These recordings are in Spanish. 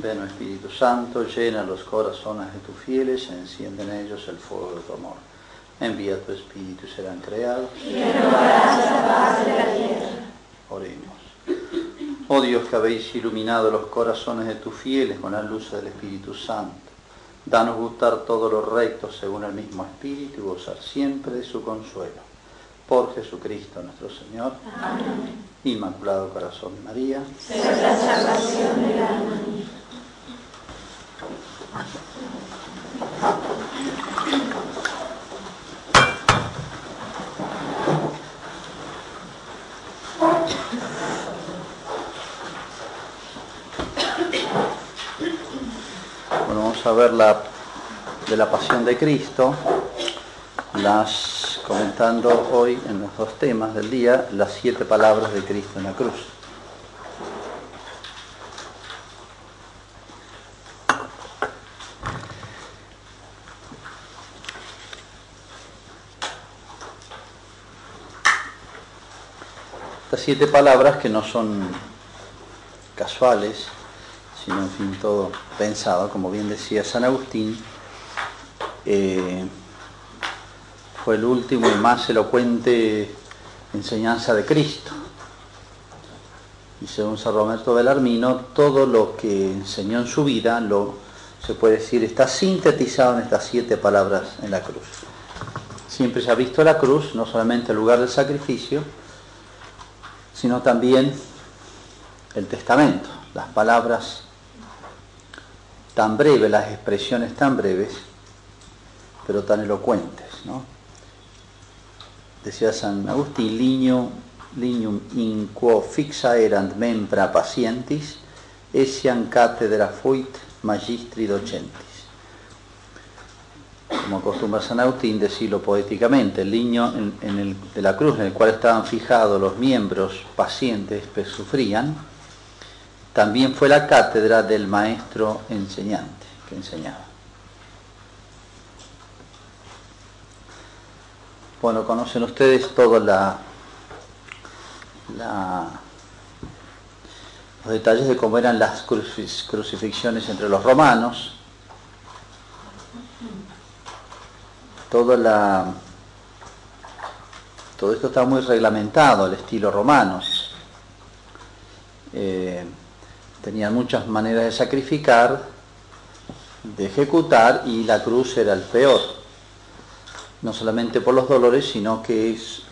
Ven, Espíritu Santo, llena los corazones de tus fieles, enciende en ellos el fuego de tu amor. Envía tu Espíritu y serán creados. Y renovarás la paz de la tierra. Oremos. Oh Dios que habéis iluminado los corazones de tus fieles con la luz del Espíritu Santo, danos gustar todo lo recto según el mismo Espíritu y gozar siempre de su consuelo. Por Jesucristo nuestro Señor. Amén. Inmaculado Corazón de María. Sea la salvación del alma. Bueno, vamos a ver la de la pasión de Cristo, las comentando hoy en los dos temas del día, las siete palabras de Cristo en la cruz. Estas siete palabras que no son casuales, sino en fin todo pensado, como bien decía San Agustín, eh, fue el último y más elocuente enseñanza de Cristo. Y según San Roberto Belarmino, todo lo que enseñó en su vida, lo, se puede decir, está sintetizado en estas siete palabras en la cruz. Siempre se ha visto la cruz, no solamente el lugar del sacrificio, sino también el testamento, las palabras tan breves, las expresiones tan breves, pero tan elocuentes. ¿no? Decía San Agustín, lignum, lignum in quo fixa erant membra pacientis, essian cátedra fuit magistri docentis. Como acostumbra San Agustín decirlo poéticamente, el liño en, el, de la cruz en el cual estaban fijados los miembros pacientes que sufrían, también fue la cátedra del maestro enseñante que enseñaba. Bueno, conocen ustedes todos los detalles de cómo eran las crucifixiones entre los romanos, todo esto está muy reglamentado, el estilo romano. Eh, tenían muchas maneras de sacrificar, de ejecutar, y la cruz era el peor no solamente por los dolores, sino que es,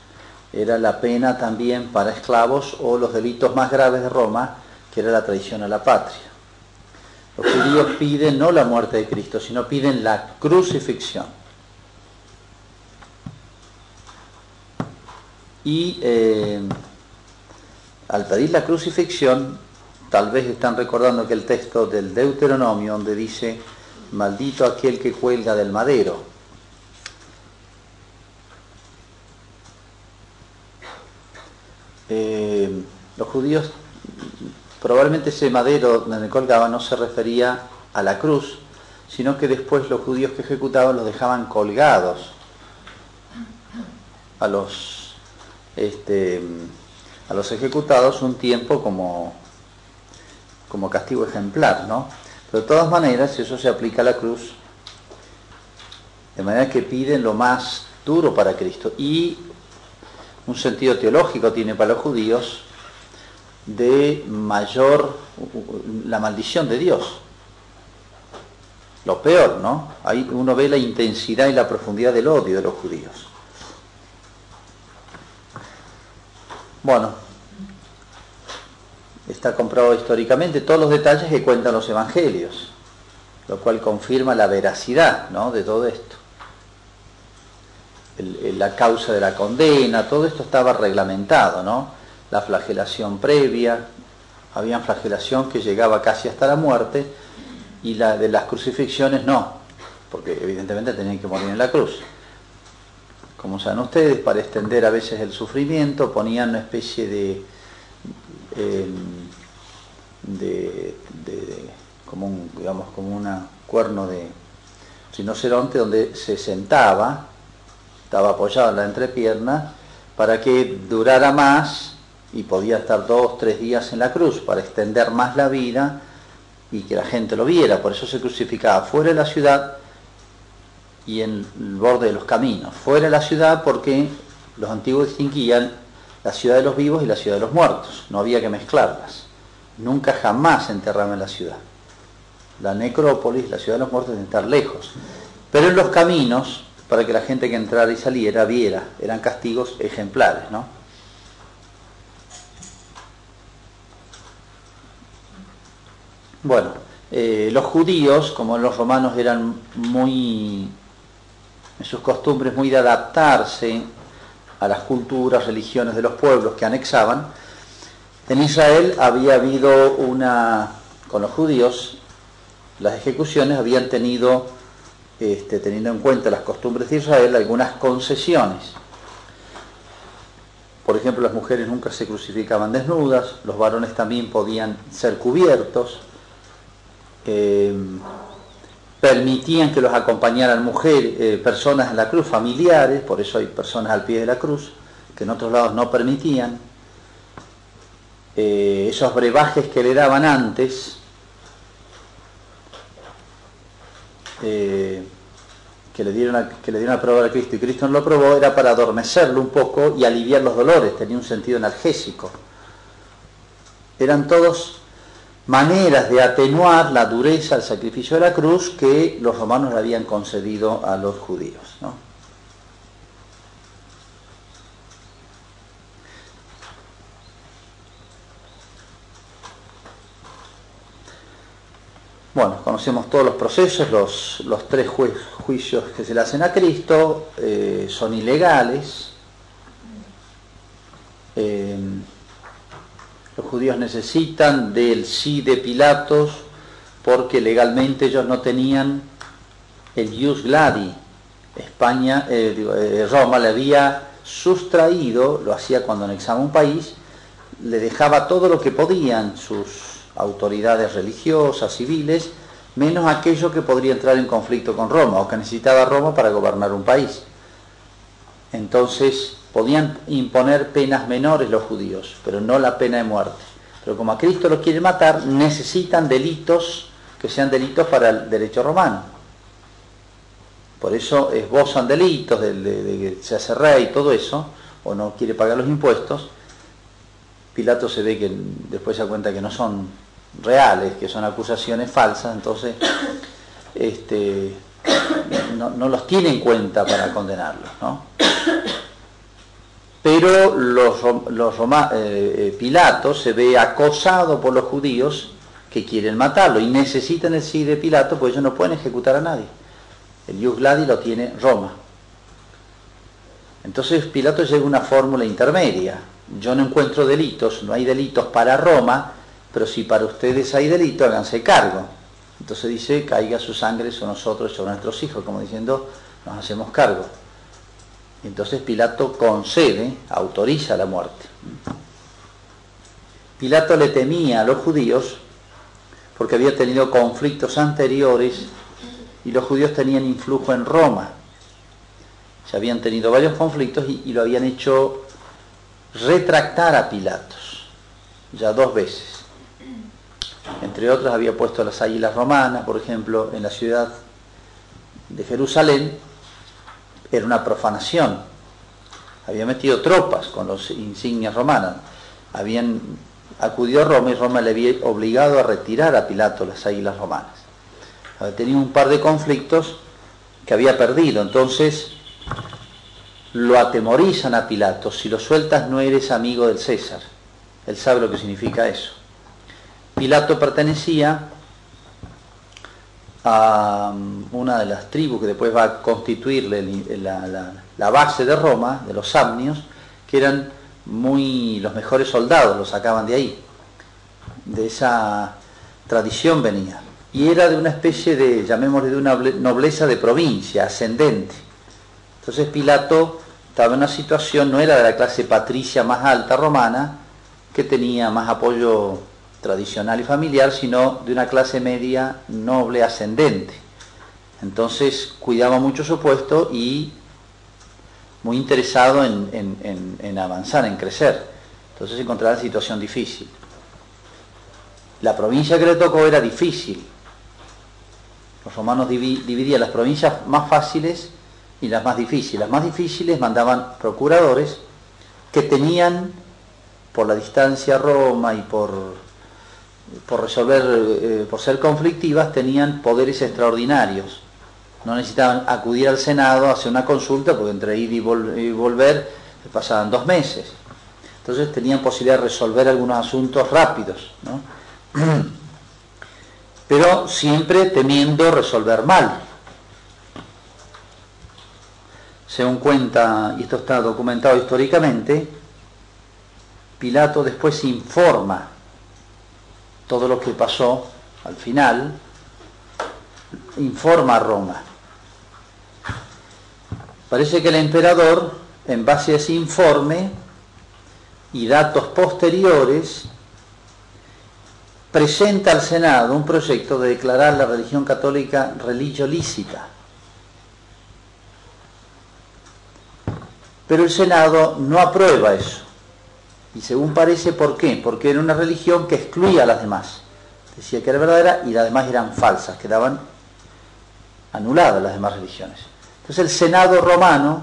era la pena también para esclavos o los delitos más graves de Roma, que era la traición a la patria. Los judíos piden no la muerte de Cristo, sino piden la crucifixión. Y eh, al pedir la crucifixión, tal vez están recordando que el texto del Deuteronomio, donde dice, maldito aquel que cuelga del madero, Eh, los judíos, probablemente ese madero donde colgaba no se refería a la cruz, sino que después los judíos que ejecutaban los dejaban colgados a los, este, a los ejecutados un tiempo como, como castigo ejemplar, ¿no? Pero de todas maneras eso se aplica a la cruz, de manera que piden lo más duro para Cristo. Y un sentido teológico tiene para los judíos de mayor, la maldición de Dios. Lo peor, ¿no? Ahí uno ve la intensidad y la profundidad del odio de los judíos. Bueno, está comprobado históricamente todos los detalles que cuentan los evangelios, lo cual confirma la veracidad ¿no? de todo esto la causa de la condena, todo esto estaba reglamentado, ¿no? La flagelación previa, había flagelación que llegaba casi hasta la muerte y la de las crucifixiones no, porque evidentemente tenían que morir en la cruz. Como saben ustedes, para extender a veces el sufrimiento ponían una especie de, eh, de, como un, cuerno de rinoceronte donde se sentaba estaba apoyado en la entrepierna, para que durara más y podía estar dos, tres días en la cruz, para extender más la vida y que la gente lo viera, por eso se crucificaba fuera de la ciudad y en el borde de los caminos. Fuera de la ciudad porque los antiguos distinguían la ciudad de los vivos y la ciudad de los muertos, no había que mezclarlas. Nunca jamás se enterraba en la ciudad. La necrópolis, la ciudad de los muertos, debe estar lejos. Pero en los caminos, para que la gente que entrara y saliera viera, eran castigos ejemplares, ¿no? Bueno, eh, los judíos, como los romanos eran muy, en sus costumbres, muy de adaptarse a las culturas, religiones de los pueblos que anexaban, en Israel había habido una, con los judíos, las ejecuciones habían tenido, este, teniendo en cuenta las costumbres de Israel, algunas concesiones. Por ejemplo, las mujeres nunca se crucificaban desnudas, los varones también podían ser cubiertos, eh, permitían que los acompañaran mujeres, eh, personas en la cruz, familiares, por eso hay personas al pie de la cruz, que en otros lados no permitían. Eh, esos brebajes que le daban antes, que, le dieron a, que le dieron a probar a Cristo y Cristo no lo probó, era para adormecerlo un poco y aliviar los dolores, tenía un sentido analgésico. Eran todos maneras de atenuar la dureza del sacrificio de la cruz que los romanos le habían concedido a los judíos. Bueno, conocemos todos los procesos, los, tres juicios que se le hacen a Cristo eh, son ilegales. Eh, los judíos necesitan del sí de Pilatos porque legalmente ellos no tenían el jus gladi. España, eh, eh, Roma le había sustraído, lo hacía cuando anexaba un país, le dejaba todo lo que podían sus autoridades religiosas, civiles, menos aquello que podría entrar en conflicto con Roma o que necesitaba Roma para gobernar un país. Entonces, Podían imponer penas menores los judíos, pero no la pena de muerte. Pero como a Cristo lo quiere matar, necesitan delitos que sean delitos para el derecho romano. Por eso esbozan delitos de, que se hace rey y todo eso, o no quiere pagar los impuestos. Pilato se ve que después se da cuenta que no son reales, que son acusaciones falsas, entonces este, no, no los tiene en cuenta para condenarlos. ¿no? Pero los, los eh, eh, Pilato se ve acosado por los judíos que quieren matarlo y necesitan el sí de Pilato, pues ellos no pueden ejecutar a nadie. El Ius Gladi lo tiene Roma. Entonces Pilato llega a una fórmula intermedia. Yo no encuentro delitos, no hay delitos para Roma, pero si para ustedes hay delito, háganse cargo. Entonces dice, caiga su sangre sobre nosotros sobre nuestros hijos, como diciendo, nos hacemos cargo. Entonces Pilato concede, autoriza la muerte. Pilato le temía a los judíos porque había tenido conflictos anteriores y los judíos tenían influjo en Roma. Se habían tenido varios conflictos y, lo habían hecho retractar a Pilatos, ya dos veces. Entre otras había puesto las águilas romanas, por ejemplo, en la ciudad de Jerusalén, era una profanación. Había metido tropas con los insignias romanas. Habían acudido a Roma y Roma le había obligado a retirar a Pilato las águilas romanas. Había tenido un par de conflictos que había perdido. Entonces lo atemorizan a Pilato. Si lo sueltas no eres amigo del César. Él sabe lo que significa eso. Pilato pertenecía a um, una de las tribus que después va a constituir la, base de Roma, de los Samnios, que eran muy los mejores soldados, los sacaban de ahí. De esa tradición venía. Y era de una especie de, llamémosle, de una nobleza de provincia, ascendente. Entonces Pilato estaba en una situación, no era de la clase patricia más alta romana, que tenía más apoyo tradicional y familiar, sino de una clase media noble ascendente. Entonces cuidaba mucho su puesto y muy interesado en, avanzar, en crecer. Entonces encontraba en situación difícil. La provincia que le tocó era difícil. Los romanos dividían las provincias más fáciles y las más difíciles. Las más difíciles mandaban procuradores que tenían, por la distancia a Roma y por, por resolver, eh, por ser conflictivas, tenían poderes extraordinarios. No necesitaban acudir al Senado a hacer una consulta, porque entre ir y, volver pasaban dos meses. Entonces tenían posibilidad de resolver algunos asuntos rápidos, pero siempre temiendo resolver mal. según cuenta, y esto está documentado históricamente, Pilato después informa todo lo que pasó al final, informa a Roma. Parece que el emperador, en base a ese informe y datos posteriores, presenta al Senado un proyecto de declarar la religión católica religio lícita. Pero el Senado no aprueba eso. Y según parece, ¿por qué? Porque era una religión que excluía a las demás. Decía que era verdadera y las demás eran falsas, quedaban anuladas las demás religiones. Entonces el Senado romano,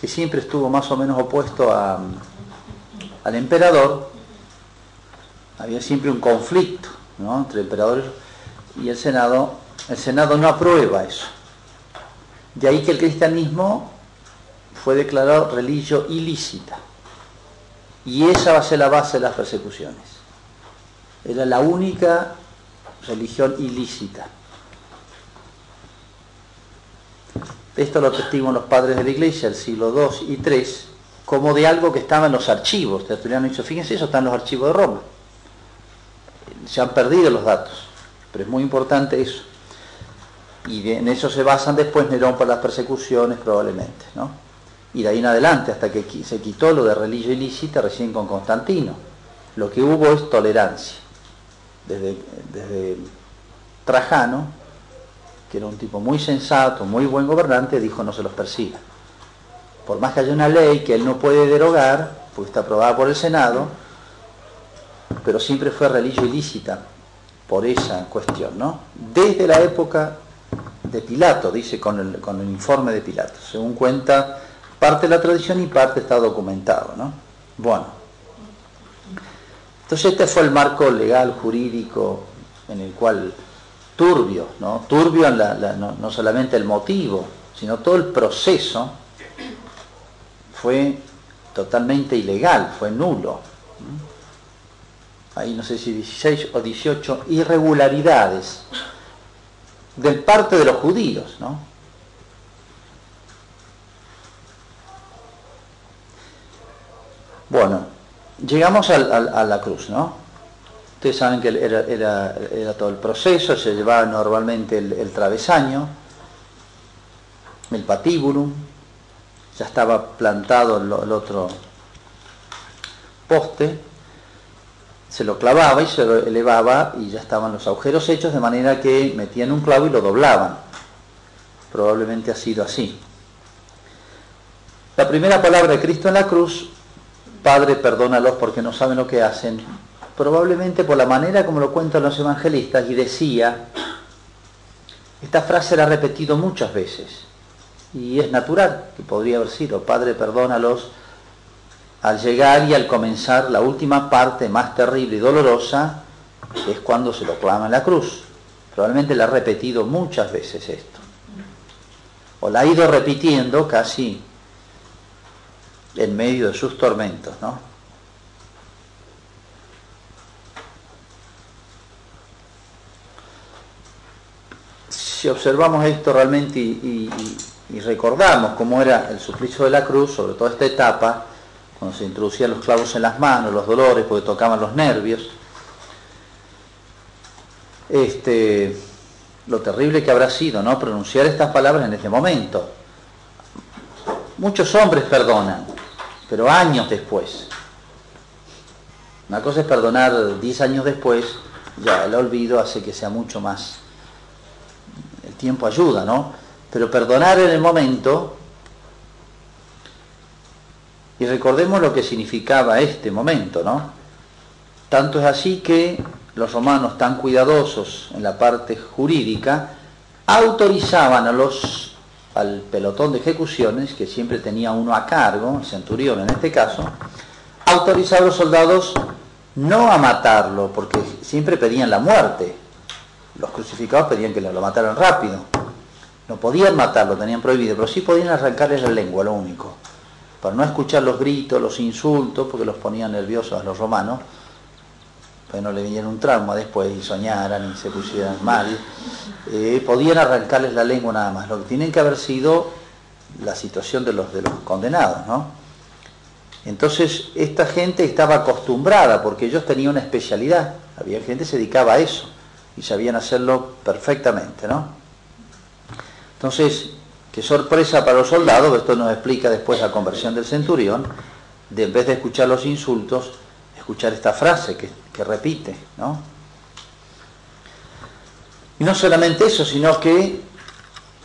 que siempre estuvo más o menos opuesto al emperador, había siempre un conflicto entre emperadores y el Senado, el Senado no aprueba eso. De ahí que el cristianismo fue declarado religio ilícita. Y esa va a ser la base de las persecuciones. Era la única religión ilícita. Esto lo testiguan los padres de la iglesia del siglo II y III, como de algo que estaba en los archivos. Tertuliano dicho, fíjense, eso está en los archivos de Roma. Se han perdido los datos, pero es muy importante eso. Y en eso se basan después Nerón por las persecuciones probablemente, ¿no? Y de ahí en adelante, hasta que se quitó lo de religión ilícita recién con Constantino. Lo que hubo es tolerancia. Desde, desde Trajano, que era un tipo muy sensato, muy buen gobernante, dijo no se los persiga. Por más que haya una ley que él no puede derogar, porque está aprobada por el Senado, pero siempre fue religión ilícita por esa cuestión, ¿no? Desde la época de Pilato, dice con el, con el informe de Pilato, según cuenta parte de la tradición y parte está documentado, ¿no? Bueno. Entonces este fue el marco legal, jurídico, en el cual turbio, ¿no? Turbio no, solamente el motivo, sino todo el proceso fue totalmente ilegal, fue nulo. Hay no sé si 16 o 18 irregularidades de parte de los judíos, ¿no? Bueno, llegamos a la cruz, ¿no? Ustedes saben que era, todo el proceso, se llevaba normalmente el, travesaño, el patíbulo, ya estaba plantado el, el otro poste, se lo clavaba y se lo elevaba y ya estaban los agujeros hechos de manera que metían un clavo y lo doblaban. Probablemente ha sido así. La primera palabra de Cristo en la cruz Padre, perdónalos porque no saben lo que hacen, probablemente por la manera como lo cuentan los evangelistas, y decía, esta frase la ha repetido muchas veces, y es natural que podría haber sido, Padre, perdónalos, al llegar y al comenzar la última parte más terrible y dolorosa, es cuando se lo clama en la cruz. Probablemente la ha repetido muchas veces esto. O la ha ido repitiendo casi en medio de sus tormentos, ¿no? Si observamos esto realmente y, recordamos cómo era el suplicio de la cruz, sobre toda esta etapa, cuando se introducían los clavos en las manos, los dolores, porque tocaban los nervios, este, lo terrible que habrá sido, ¿no? Pronunciar estas palabras en este momento. Muchos hombres perdonan, pero años después. Una cosa es perdonar 10 años después, ya el olvido hace que sea mucho más. El tiempo ayuda, ¿no? Pero perdonar en el momento, y recordemos lo que significaba este momento, ¿no? Tanto es así que los romanos tan cuidadosos en la parte jurídica, autorizaban a los, al pelotón de ejecuciones, que siempre tenía uno a cargo, el centurión en este caso, autorizaba a los soldados no a matarlo, porque siempre pedían la muerte. Los crucificados pedían que lo mataran rápido. No podían matarlo, tenían prohibido, pero sí podían arrancarles la lengua, lo único. Para no escuchar los gritos, los insultos, porque los ponían nerviosos a los romanos, no le viniera un trauma después y soñaran y se pusieran mal. Eh, podían arrancarles la lengua nada más. Lo que tienen que haber sido la situación de los, de los condenados, ¿no? Entonces, esta gente estaba acostumbrada porque ellos tenían una especialidad. Había gente que se dedicaba a eso y sabían hacerlo perfectamente, ¿no? Entonces, qué sorpresa para los soldados, esto nos explica después la conversión del centurión, de en vez de escuchar los insultos, escuchar esta frase que, que repite, ¿no? Y no solamente eso, sino que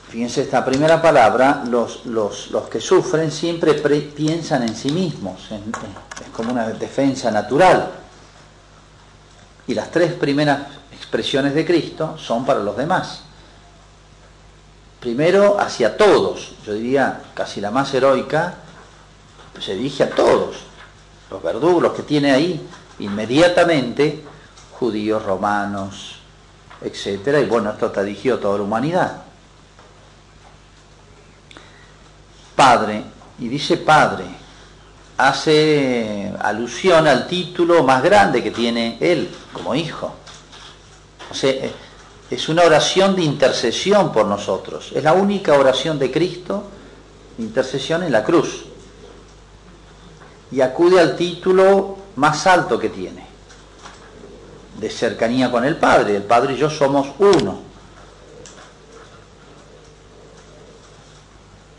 Fíjense esta primera palabra, los, los, los que sufren siempre piensan en sí mismos, es como una defensa natural. Y las tres primeras expresiones de Cristo son para los demás. Primero hacia todos, yo diría casi la más heroica, se dirige a todos, los verdugos, que tiene ahí inmediatamente, judíos, romanos, etc. Y bueno, esto está dirigido a toda la humanidad. Padre, y dice Padre, hace alusión al título más grande que tiene Él como Hijo. Es una oración de intercesión por nosotros. Es la única oración de Cristo, intercesión en la cruz. Y acude al título más alto que tiene, de cercanía con el Padre. El Padre y yo somos uno.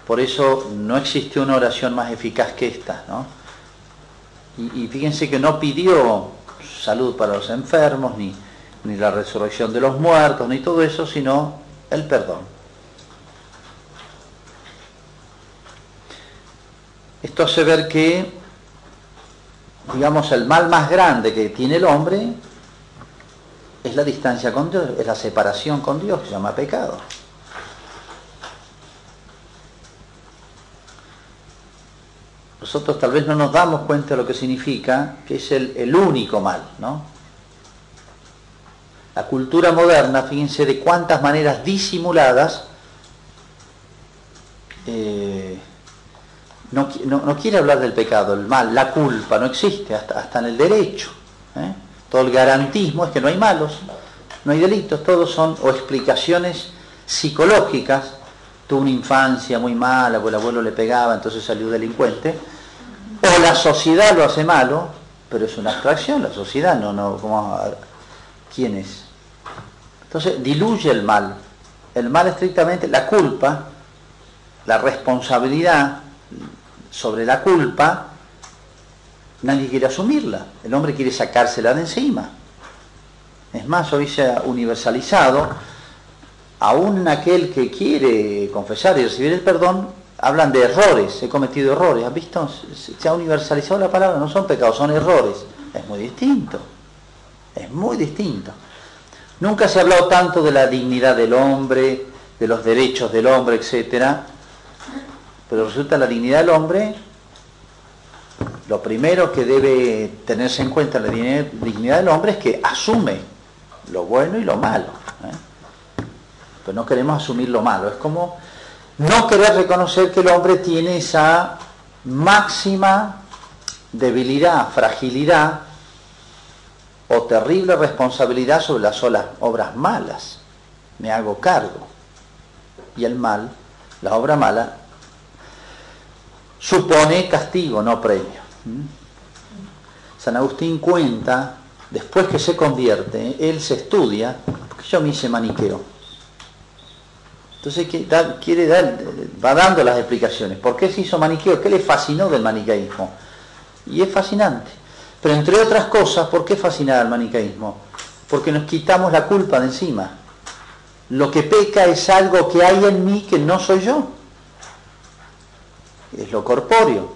Por eso no existe una oración más eficaz que esta, ¿no? Y, fíjense que no pidió salud para los enfermos, ni, ni la resurrección de los muertos, ni todo eso, sino el perdón. Esto hace ver que, digamos, el mal más grande que tiene el hombre es la distancia con Dios, es la separación con Dios, que se llama pecado. nosotros tal vez no nos damos cuenta de lo que significa, que es el, único mal, ¿no? La cultura moderna, fíjense de cuántas maneras disimuladas eh, no, quiere hablar del pecado, el mal, la culpa, no existe, hasta, hasta en el derecho. ¿eh? Todo el garantismo es que no hay malos, no hay delitos, todos son o explicaciones psicológicas tuvo una infancia muy mala, porque el abuelo le pegaba, entonces salió delincuente, o la sociedad lo hace malo, pero es una abstracción, la sociedad no, no, ¿cómo, ¿quién es? Entonces diluye el mal. El mal estrictamente, la culpa, la responsabilidad sobre la culpa, nadie quiere asumirla. El hombre quiere sacársela de encima. Es más, hoy se ha universalizado aún aquel que quiere confesar y recibir el perdón, hablan de errores, he cometido errores, ¿has visto? Se ha universalizado la palabra, no son pecados, son errores. Es muy distinto, es muy distinto. Nunca se ha hablado tanto de la dignidad del hombre, de los derechos del hombre, etc. Pero resulta la dignidad del hombre, lo primero que debe tenerse en cuenta la dignidad del hombre es que asume lo bueno y lo malo. ¿eh? Pero no queremos asumir lo malo. Es como no querer reconocer que el hombre tiene esa máxima debilidad, fragilidad o terrible responsabilidad sobre las obras malas. Me hago cargo. Y el mal, la obra mala, supone castigo, no premio. ¿Mm? San Agustín cuenta, después que se convierte, él se estudia, porque yo me hice maniqueo entonces quiere dar, va dando las explicaciones. ¿Por qué se hizo maniqueo? ¿Qué le fascinó del maniqueísmo? Y es fascinante. Pero entre otras cosas, ¿por qué fascinaba el maniqueísmo? Porque nos quitamos la culpa de encima. Lo que peca es algo que hay en mí que no soy yo. Es lo corpóreo.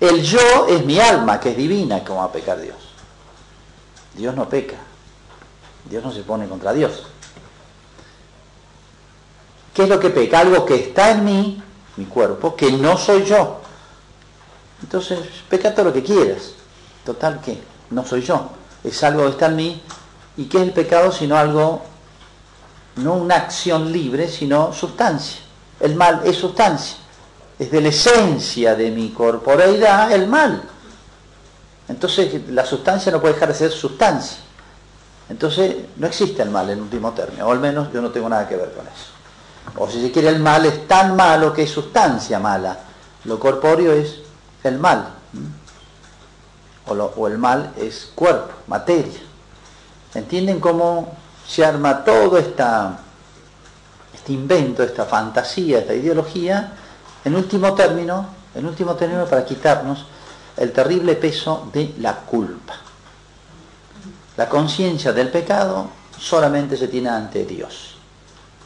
El yo es mi alma, que es divina, como va a pecar Dios. Dios no peca. Dios no se pone contra Dios. ¿Qué es lo que peca? Algo que está en mí, mi cuerpo, que no soy yo. Entonces, peca todo lo que quieras. Total, ¿qué? No soy yo. Es algo que está en mí. ¿Y qué es el pecado sino algo, no una acción libre, sino sustancia? El mal es sustancia. Es de la esencia de mi corporeidad el mal. Entonces, la sustancia no puede dejar de ser sustancia. Entonces, no existe el mal en último término, o al menos yo no tengo nada que ver con eso. O si se quiere, el mal es tan malo que es sustancia mala. Lo corpóreo es el mal. O, el mal es cuerpo, materia. ¿Entienden cómo se arma todo esta, este invento, esta fantasía, esta ideología? En último término, en último término para quitarnos el terrible peso de la culpa. La conciencia del pecado solamente se tiene ante Dios.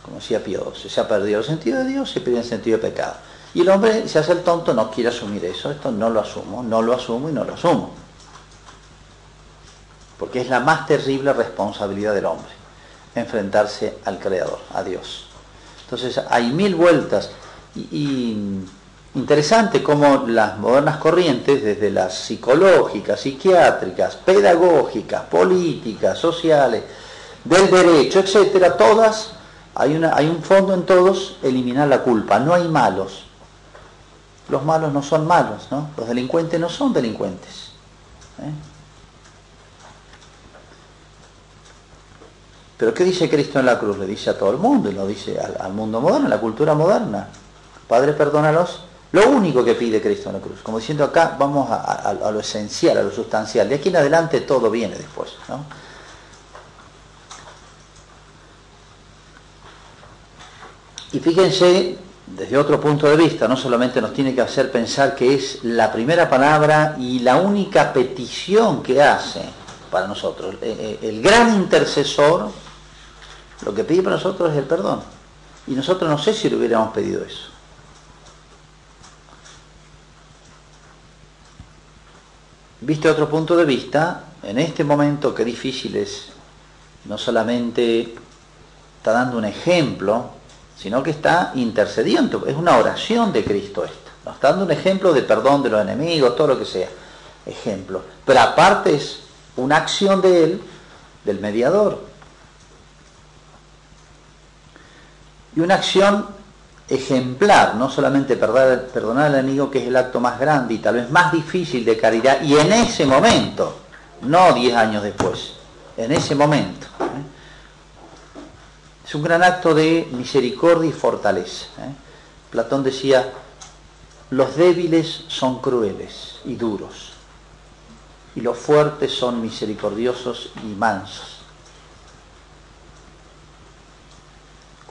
Como decía Pío se ha perdido el sentido de Dios, se pierde el sentido de pecado. Y el hombre se hace el tonto, no quiere asumir eso, esto no lo asumo, no lo asumo y no lo asumo. Porque es la más terrible responsabilidad del hombre, enfrentarse al Creador, a Dios. Entonces hay mil vueltas y, interesante cómo las modernas corrientes, desde las psicológicas, psiquiátricas, pedagógicas, políticas, sociales, del derecho, etcétera, todas, hay, una, hay un fondo en todos, eliminar la culpa. No hay malos, los malos no son malos, ¿no? Los delincuentes no son delincuentes. ¿eh? Pero ¿qué dice Cristo en la cruz? Le dice a todo el mundo y lo dice al, mundo moderno, a la cultura moderna. Padre, perdónalos. Lo único que pide Cristo en la cruz. Como diciendo acá, vamos a, lo esencial, a lo sustancial. De aquí en adelante todo viene después. Y fíjense desde otro punto de vista, no solamente nos tiene que hacer pensar que es la primera palabra y la única petición que hace para nosotros. Eh, eh, el gran intercesor lo que pide para nosotros es el perdón. Y nosotros no sé si le hubiéramos pedido eso. Viste otro punto de vista, en este momento que difícil es, no solamente está dando un ejemplo, sino que está intercediendo. Es una oración de Cristo esto. Nos está dando un ejemplo de perdón de los enemigos, todo lo que sea. Ejemplo. Pero aparte es una acción de Él, del mediador. Y una acción ejemplar, no solamente perdonar, al enemigo, que es el acto más grande y tal vez más difícil de caridad, y en ese momento, no diez años después, en ese momento. ¿eh? Es un gran acto de misericordia y fortaleza. ¿eh? Platón decía, los débiles son crueles y duros, y los fuertes son misericordiosos y mansos.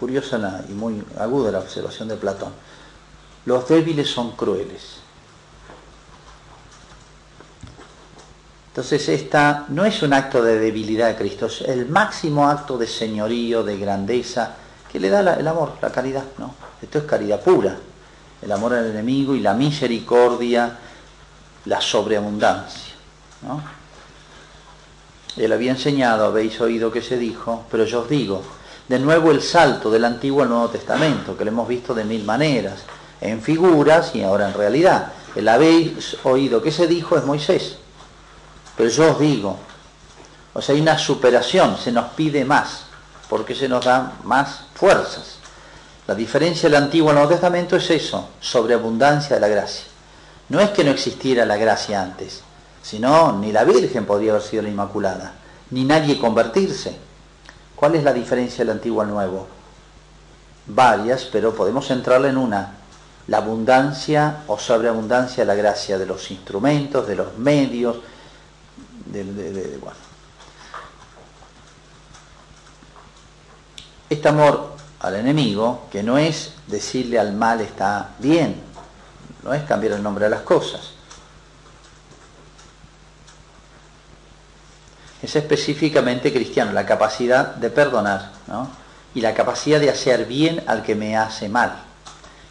Curiosa y muy aguda la observación de Platón. Los débiles son crueles Entonces esta no es un acto de debilidad de Cristo, es el máximo acto de señorío, de grandeza, que le da el amor, la caridad, ¿no? Esto es caridad pura, el amor al enemigo y la misericordia, la sobreabundancia, ¿no? Él había enseñado, habéis oído que se dijo, pero yo os digo, de nuevo el salto del Antiguo al Nuevo Testamento, que lo hemos visto de mil maneras, en figuras y ahora en realidad. El habéis oído que se dijo es Moisés. Pero yo os digo, o sea, hay una superación, se nos pide más, porque se nos dan más fuerzas. La diferencia del Antiguo el Nuevo Testamento es eso, sobreabundancia de la gracia. No es que no existiera la gracia antes, sino ni la Virgen podría haber sido la Inmaculada, ni nadie convertirse. ¿Cuál es la diferencia del Antiguo al Nuevo? Varias, pero podemos centrarla en una. La abundancia o sobreabundancia de la gracia de los instrumentos, de los medios, este amor al enemigo, que no es decirle al mal está bien, no es cambiar el nombre de las cosas. Es específicamente cristiano, la capacidad de perdonar y la capacidad de hacer bien al que me hace mal.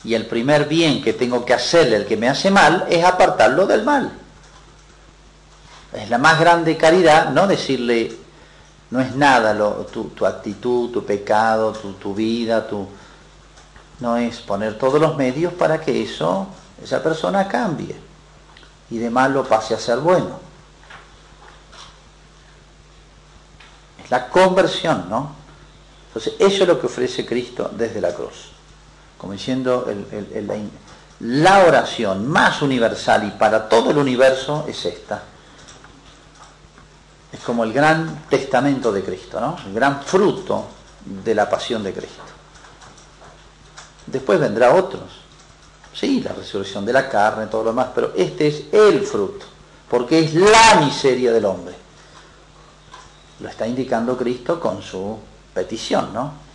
Y el primer bien que tengo que hacerle al que me hace mal es apartarlo del mal. Es la más grande caridad no decirle No es nada tu, actitud, tu pecado, tu, tu vida, tu... No es poner todos los medios para que eso, esa persona cambie y de malo pase a ser bueno. La conversión, ¿no? Entonces, eso es lo que ofrece Cristo desde la cruz. Como diciendo, el, la oración más universal y para todo el universo es esta. Es como el gran testamento de Cristo, ¿no? El gran fruto de la pasión de Cristo. Después vendrá otros. Sí, la resurrección de la carne, todo lo demás, pero este es el fruto, porque es la miseria del hombre. Lo está indicando Cristo con su petición, ¿no?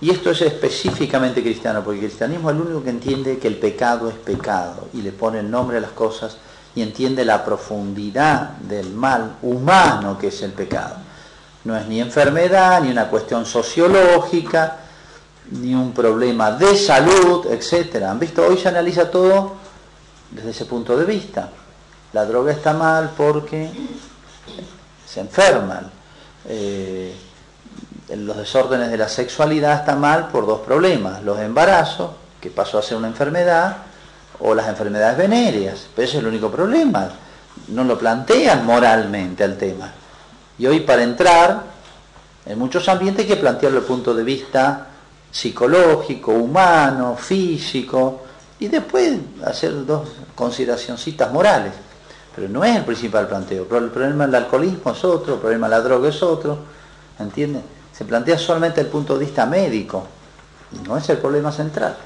Y esto es específicamente cristiano, porque el cristianismo es el único que entiende que el pecado es pecado y le pone el nombre a las cosas y entiende la profundidad del mal humano que es el pecado. No es ni enfermedad, ni una cuestión sociológica, ni un problema de salud, etc. ¿Han visto? Hoy se analiza todo desde ese punto de vista. La droga está mal porque se enferman. Eh, los desórdenes de la sexualidad están mal por dos problemas, los embarazos, que pasó a ser una enfermedad, o las enfermedades venéreas, pero ese es el único problema, no lo plantean moralmente al tema. Y hoy para entrar, en muchos ambientes hay que plantearlo el punto de vista psicológico, humano, físico, y después hacer dos consideracioncitas morales. Pero no es el principal planteo, el problema del alcoholismo es otro, el problema de la droga es otro, ¿entiendes? se plantea solamente el punto de vista médico, no es el problema central.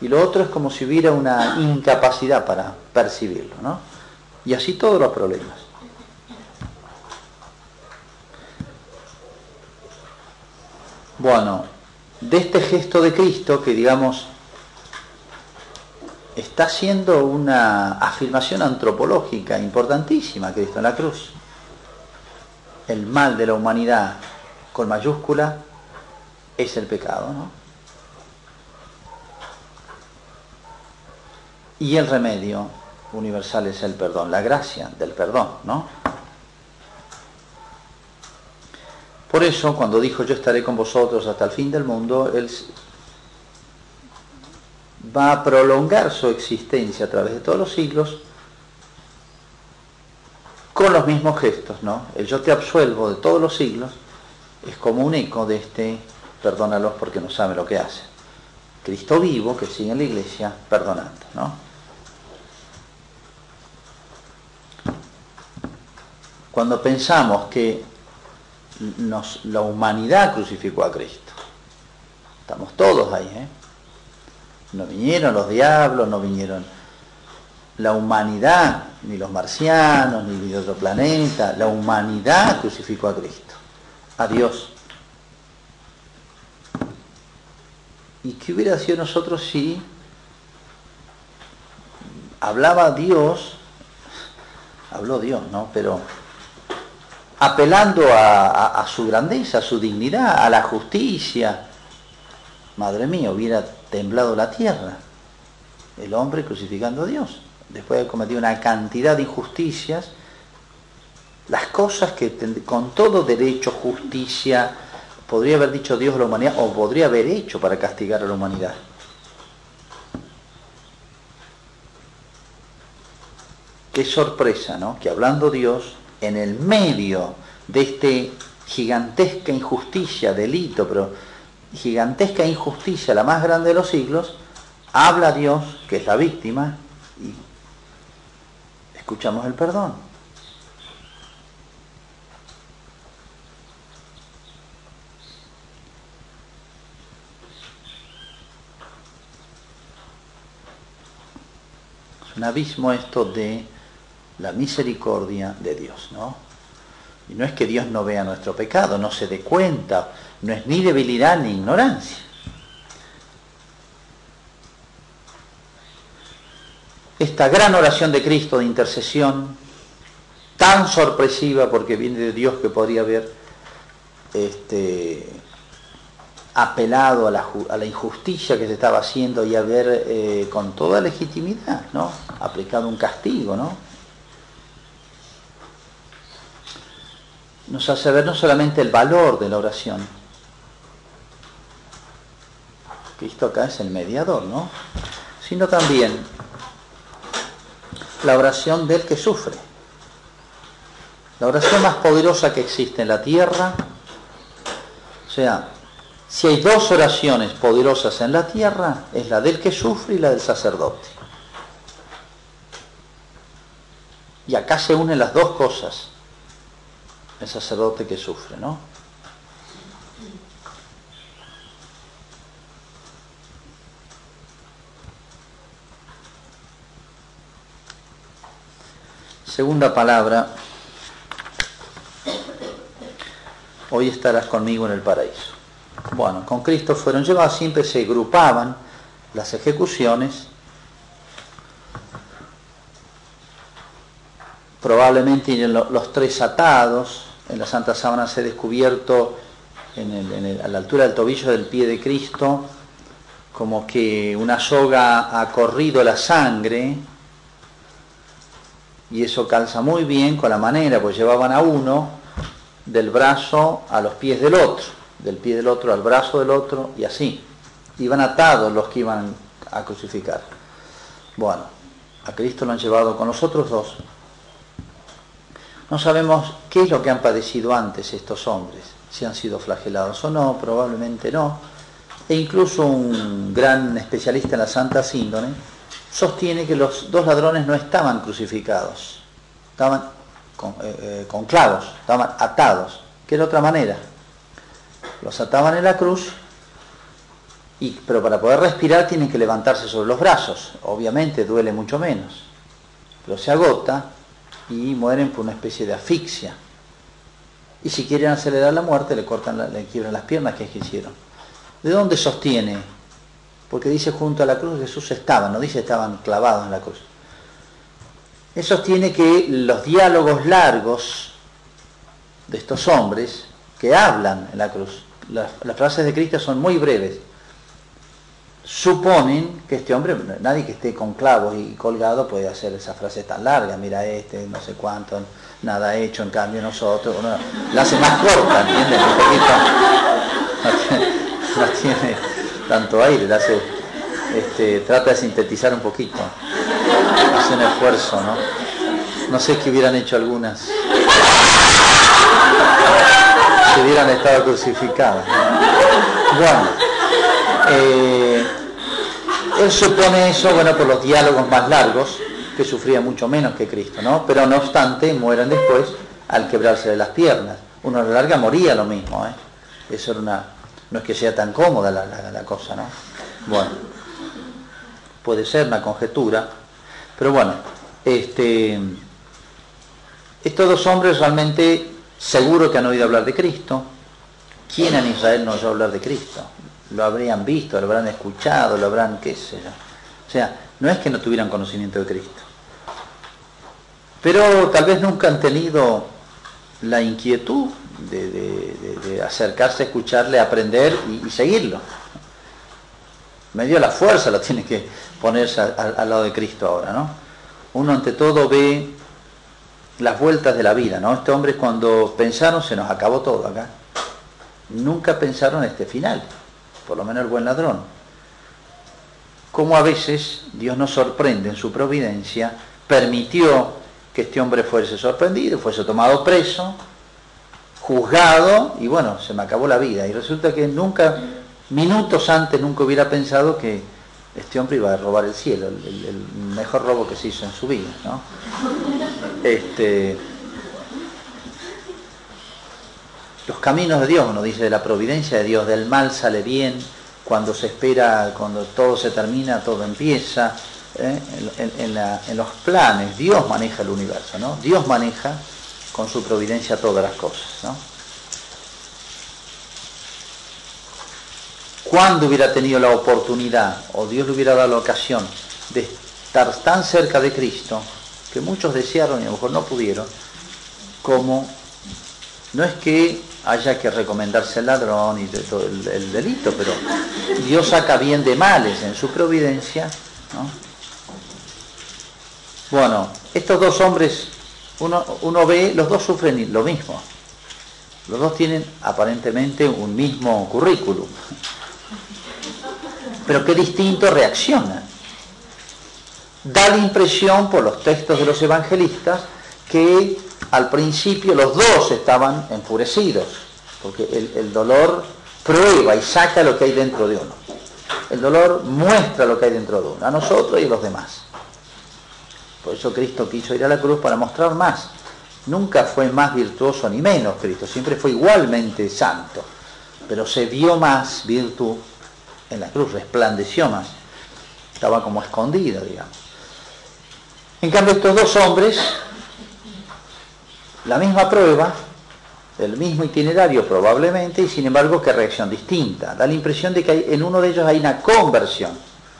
Y lo otro es como si hubiera una incapacidad para percibirlo, ¿no? Y así todos los problemas. Bueno, de este gesto de Cristo que digamos está haciendo una afirmación antropológica importantísima Cristo en la cruz. El mal de la humanidad con mayúscula es el pecado, ¿no? Y el remedio universal es el perdón, la gracia del perdón, ¿no? Por eso, cuando dijo yo estaré con vosotros hasta el fin del mundo, Él va a prolongar su existencia a través de todos los siglos con los mismos gestos, ¿no? El yo te absuelvo de todos los siglos es como un eco de este perdónalos porque no saben lo que hacen. Cristo vivo que sigue en la iglesia perdonando, ¿no? Cuando pensamos que nos, la humanidad crucificó a Cristo, estamos todos ahí, ¿eh? No vinieron los diablos, no vinieron la humanidad, ni los marcianos, ni de otro planeta, la humanidad crucificó a Cristo a Dios. ¿Y qué hubiera sido nosotros si hablaba Dios, habló Dios, ¿no? Pero apelando a, su grandeza, a su dignidad, a la justicia. Madre mía, hubiera temblado la tierra. El hombre crucificando a Dios. Después de haber cometido una cantidad de injusticias, las cosas que con todo derecho, justicia, podría haber dicho Dios a la humanidad o podría haber hecho para castigar a la humanidad. Qué sorpresa, ¿no? Que hablando Dios, en el medio de este gigantesca injusticia, delito, pero gigantesca injusticia, la más grande de los siglos, habla Dios, que es la víctima, y escuchamos el perdón. un abismo esto de la misericordia de Dios, ¿no? Y no es que Dios no vea nuestro pecado, no se dé cuenta, no es ni debilidad ni ignorancia. Esta gran oración de Cristo de intercesión, tan sorpresiva porque viene de Dios que podría haber este, apelado a la, injusticia que se estaba haciendo y haber eh, con toda legitimidad, ¿no? Aplicado un castigo, ¿no? Nos hace ver no solamente el valor de la oración, Cristo acá es el mediador, ¿no? Sino también la oración del que sufre. La oración más poderosa que existe en la tierra, o sea, si hay dos oraciones poderosas en la tierra, es la del que sufre y la del sacerdote. Y acá se unen las dos cosas, el sacerdote que sufre, ¿no? Segunda palabra, hoy estarás conmigo en el paraíso. Bueno, con Cristo fueron llevados, siempre se agrupaban las ejecuciones. Probablemente los tres atados, en la Santa Sábana se ha descubierto a la altura del tobillo del pie de Cristo, como que una soga ha corrido la sangre, y eso calza muy bien con la manera, pues llevaban a uno del brazo a los pies del otro, del pie del otro al brazo del otro y así. Iban atados los que iban a crucificar. Bueno, a Cristo lo han llevado con los otros dos. No sabemos qué es lo que han padecido antes estos hombres, si han sido flagelados o no, probablemente no. E incluso un gran especialista en la Santa Síndone sostiene que los dos ladrones no estaban crucificados, estaban con, eh, eh, clavos, estaban atados, que era otra manera. Los ataban en la cruz, y, pero para poder respirar tienen que levantarse sobre los brazos, obviamente duele mucho menos, pero se agota y mueren por una especie de asfixia. Y si quieren acelerar la muerte, le cortan, le quiebran las piernas, que es que hicieron. ¿De dónde sostiene porque dice junto a la cruz Jesús estaba, no dice estaban clavados en la cruz. Eso tiene que los diálogos largos de estos hombres que hablan en la cruz, las, frases de Cristo son muy breves, suponen que este hombre, nadie que esté con clavos y colgado puede hacer esa frase tan larga, mira este, no sé cuánto, nada hecho, en cambio nosotros, la hace más corta, ¿entiendes? Un poquito, la tiene tanto aire, hace, este, trata de sintetizar un poquito, hace un esfuerzo, ¿no? No sé qué hubieran hecho algunas si hubieran estado crucificadas. Bueno, eh, él supone eso, bueno, por los diálogos más largos, que sufría mucho menos que Cristo, ¿no? Pero no obstante, mueren después al quebrarse de las piernas. Uno a la larga moría lo mismo, ¿eh? Eso una, no es que sea tan cómoda la, cosa, ¿no? Bueno, puede ser una conjetura, pero bueno, este, estos dos hombres realmente seguro que han oído hablar de Cristo. ¿Quién en Israel no oyó hablar de Cristo? Lo habrían visto, lo habrán escuchado, lo habrán, qué sé yo. O sea, no es que no tuvieran conocimiento de Cristo. Pero tal vez nunca han tenido la inquietud de, acercarse, escucharle, aprender y, seguirlo. Me dio la fuerza, lo tiene que ponerse al, lado de Cristo ahora, ¿no? Uno ante todo ve las vueltas de la vida, ¿no? Este hombre cuando pensaron se nos acabó todo acá. Nunca pensaron este final, por lo menos el buen ladrón. Como a veces Dios nos sorprende en su providencia, permitió que este hombre fuese sorprendido, fuese tomado preso, juzgado y bueno, se me acabó la vida. Y resulta que nunca, minutos antes, nunca hubiera pensado que este hombre iba a robar el cielo, el, mejor robo que se hizo en su vida. ¿no? Este, los caminos de Dios, uno dice de la providencia de Dios, del mal sale bien, cuando se espera, cuando todo se termina, todo empieza. ¿eh? En, los planes, Dios maneja el universo, ¿no? Dios maneja con su providencia todas las cosas. ¿no? Cuando hubiera tenido la oportunidad, o Dios le hubiera dado la ocasión, de estar tan cerca de Cristo, que muchos desearon y a lo mejor no pudieron, como no es que haya que recomendarse al ladrón y todo el, el delito, pero Dios saca bien de males en su providencia, ¿no? Bueno, estos dos hombres, uno, uno ve, los dos sufren lo mismo. Los dos tienen aparentemente un mismo currículum. Pero qué distinto reaccionan. Da la impresión por los textos de los evangelistas que al principio los dos estaban enfurecidos, porque el, dolor prueba y saca lo que hay dentro de uno. El dolor muestra lo que hay dentro de uno, a nosotros y a los demás. Por eso Cristo quiso ir a la cruz para mostrar más. Nunca fue más virtuoso ni menos Cristo, siempre fue igualmente santo, pero se vio más virtud en la cruz, resplandeció más. Estaba como escondido, digamos. En cambio, estos dos hombres, la misma prueba, el mismo itinerario probablemente, y sin embargo, qué reacción distinta. Da la impresión de que en uno de ellos hay una conversión,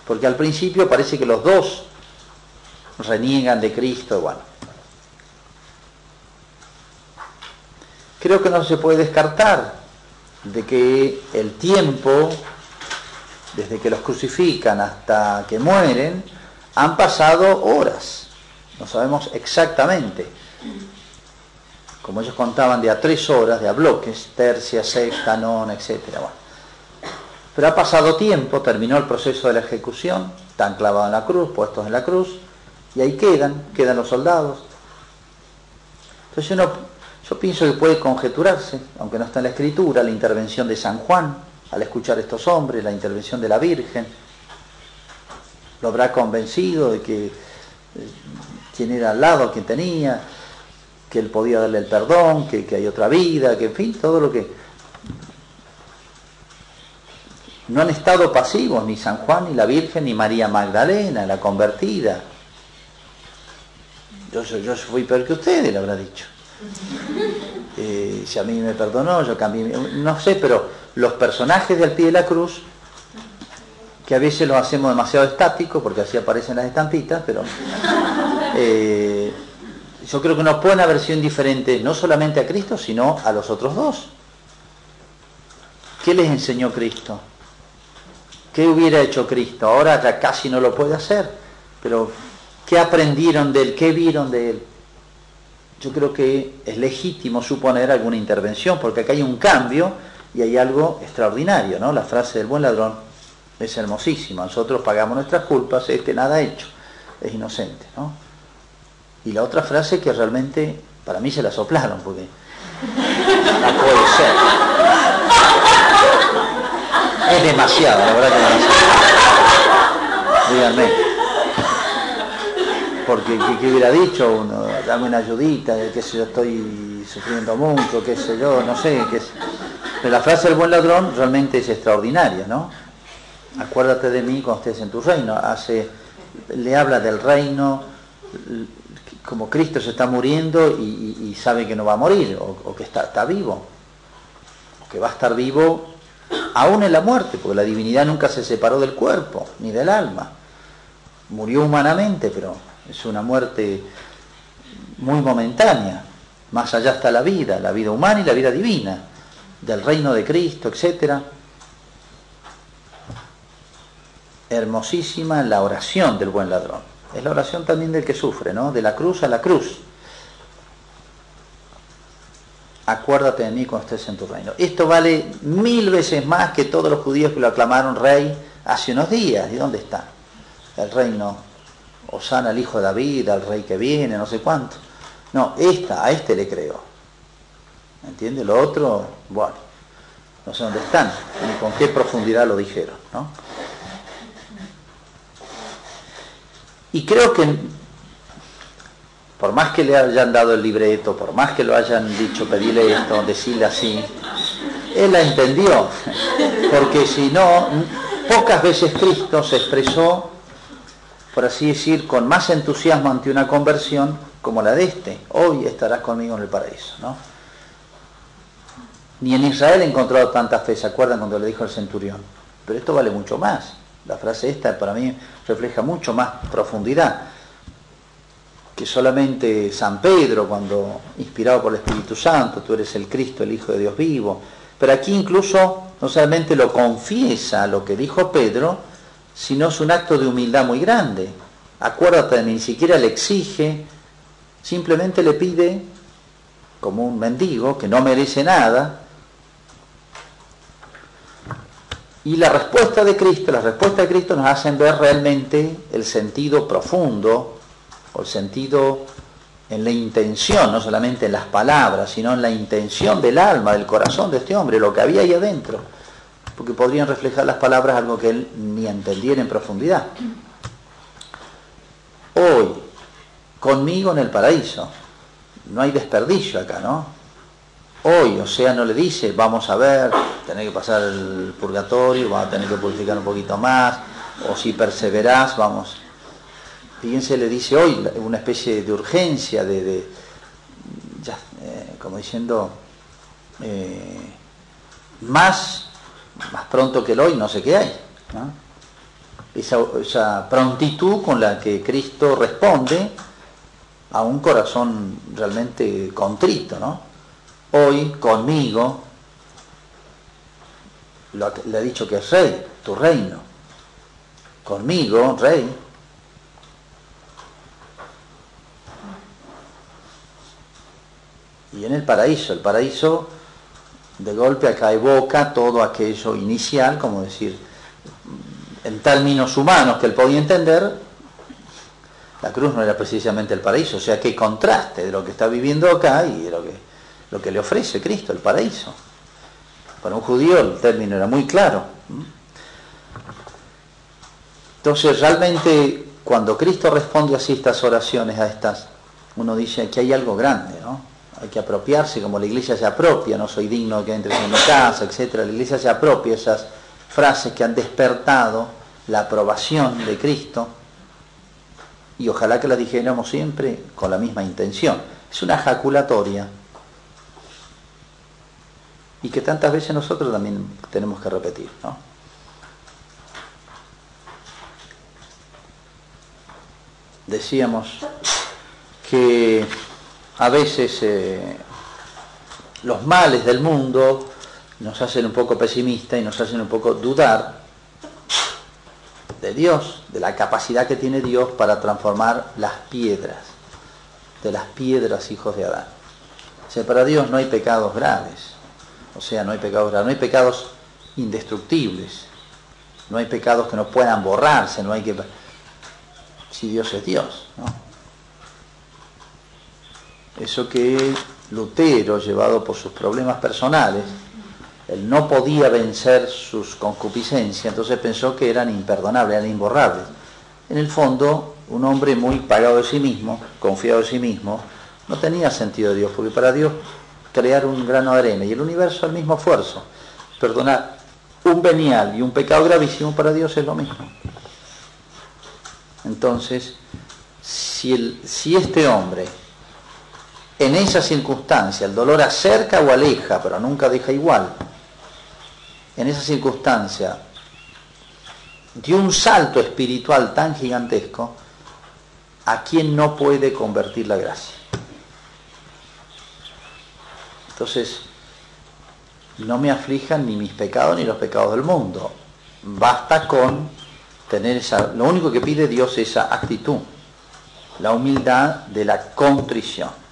porque al principio parece que los dos reniegan de Cristo, bueno. Creo que no se puede descartar de que el tiempo, desde que los crucifican hasta que mueren, han pasado horas. No sabemos exactamente. Como ellos contaban de a tres horas, de a bloques, tercia, sexta, nona, etc. Bueno. Pero ha pasado tiempo, terminó el proceso de la ejecución, están clavados en la cruz, puestos en la cruz, y ahí quedan, quedan los soldados. Entonces yo pienso que puede conjeturarse, aunque no está en la escritura, la intervención de San Juan al escuchar a estos hombres, la intervención de la Virgen, lo habrá convencido de que eh, quien era al lado, quien tenía, que él podía darle el perdón, que, que hay otra vida, que en fin, todo lo que... No han estado pasivos ni San Juan, ni la Virgen, ni María Magdalena, la convertida. Yo, yo, fui peor que ustedes, le habrá dicho. Eh, si a mí me perdonó, yo cambié. No sé, pero los personajes del pie de la cruz, que a veces los hacemos demasiado estáticos, porque así aparecen las estampitas, pero eh, yo creo que no pueden haber sido indiferentes no solamente a Cristo, sino a los otros dos. ¿Qué les enseñó Cristo? ¿Qué hubiera hecho Cristo? Ahora ya casi no lo puede hacer, pero ¿qué aprendieron de él? ¿Qué vieron de él? Yo creo que es legítimo suponer alguna intervención, porque acá hay un cambio y hay algo extraordinario, ¿no? La frase del buen ladrón es hermosísima. Nosotros pagamos nuestras culpas, este nada ha hecho, es inocente, ¿no? Y la otra frase que realmente para mí se la soplaron, porque no puede ser. Es demasiado, la verdad que es demasiado. Díganme. Porque ¿qué, hubiera dicho uno? Dame una ayudita, qué sé yo, estoy sufriendo mucho, qué sé yo, no sé. Pero la frase del buen ladrón realmente es extraordinaria, ¿no? Acuérdate de mí cuando estés en tu reino. Hace, le habla del reino, como Cristo se está muriendo y, sabe que no va a morir, o, o que está, está vivo, o que va a estar vivo aún en la muerte, porque la divinidad nunca se separó del cuerpo, ni del alma. Murió humanamente, pero es una muerte muy momentánea. Más allá está la vida, la vida humana y la vida divina, del reino de Cristo, etc. Hermosísima la oración del buen ladrón. Es la oración también del que sufre, ¿no? De la cruz a la cruz. Acuérdate de mí cuando estés en tu reino. Esto vale mil veces más que todos los judíos que lo aclamaron rey hace unos días. ¿Y dónde está? El reino Osana al hijo de David, al rey que viene, no sé cuánto. No, esta, a este le creo. ¿Me entiende? Lo otro, bueno, no sé dónde están, ni con qué profundidad lo dijeron, ¿no? Y creo que, por más que le hayan dado el libreto, por más que lo hayan dicho, pedirle esto, decirle así, él la entendió. Porque si no, pocas veces Cristo se expresó por así decir, con más entusiasmo ante una conversión como la de este. Hoy estarás conmigo en el paraíso, ¿no? Ni en Israel he encontrado tanta fe, ¿se acuerdan cuando le dijo el centurión? Pero esto vale mucho más. La frase esta para mí refleja mucho más profundidad. que solamente San Pedro, cuando inspirado por el Espíritu Santo, tú eres el Cristo, el Hijo de Dios vivo. Pero aquí incluso no solamente lo confiesa lo que dijo Pedro, sino es un acto de humildad muy grande. Acuérdate ni siquiera le exige, simplemente le pide, como un mendigo que no merece nada, y la respuesta de Cristo, la respuesta de Cristo nos hacen ver realmente el sentido profundo o el sentido en la intención, no solamente en las palabras, sino en la intención del alma, del corazón de este hombre, lo que había ahí adentro, porque podrían reflejar las palabras algo que él ni entendiera en profundidad. Hoy, conmigo en el paraíso, no hay desperdicio acá, ¿no? Hoy, o sea, no le dice, vamos a ver, tener que pasar el purgatorio, vamos a tener que purificar un poquito más, o si perseverás, vamos fíjense, le dice hoy una especie de urgencia, de, ya, eh, como diciendo, eh, más, más pronto que el hoy, no sé qué hay. Esa, esa, prontitud con la que Cristo responde a un corazón realmente contrito. ¿no? Hoy, conmigo, le ha dicho que es rey, tu reino. Conmigo, rey, y en el paraíso. El paraíso de golpe acá evoca todo aquello inicial, como decir, en términos humanos que él podía entender, la cruz no era precisamente el paraíso, o sea, qué contraste de lo que está viviendo acá y de lo que, lo que le ofrece Cristo, el paraíso. Para un judío el término era muy claro. Entonces, realmente, cuando Cristo responde así estas oraciones, a estas, uno dice que hay algo grande, ¿no? hay que apropiarse, como la iglesia se apropia, no soy digno de que entres en mi casa, etc. La iglesia se apropia esas frases que han despertado la aprobación de Cristo y ojalá que las dijéramos siempre con la misma intención. Es una jaculatoria y que tantas veces nosotros también tenemos que repetir. ¿no? Decíamos que a veces eh, los males del mundo nos hacen un poco pesimistas y nos hacen un poco dudar de Dios, de la capacidad que tiene Dios para transformar las piedras, de las piedras hijos de Adán. O sea, para Dios no hay pecados graves, o sea, no hay pecados no hay pecados indestructibles, no hay pecados que no puedan borrarse, no hay que... Si Dios es Dios, ¿no? Eso que Lutero, llevado por sus problemas personales, él no podía vencer sus concupiscencias, entonces pensó que eran imperdonables, eran imborrables. En el fondo, un hombre muy pagado de sí mismo, confiado de sí mismo, no tenía sentido de Dios, porque para Dios crear un grano de arena y el universo el mismo esfuerzo. Perdonar un venial y un pecado gravísimo para Dios es lo mismo. Entonces, si, si este hombre en esa circunstancia el dolor acerca o aleja, pero nunca deja igual, en esa circunstancia dio un salto espiritual tan gigantesco, ¿a quien no puede convertir la gracia? Entonces, no me aflijan ni mis pecados ni los pecados del mundo. Basta con tener esa... Lo único que pide Dios es esa actitud, la humildad de la contrición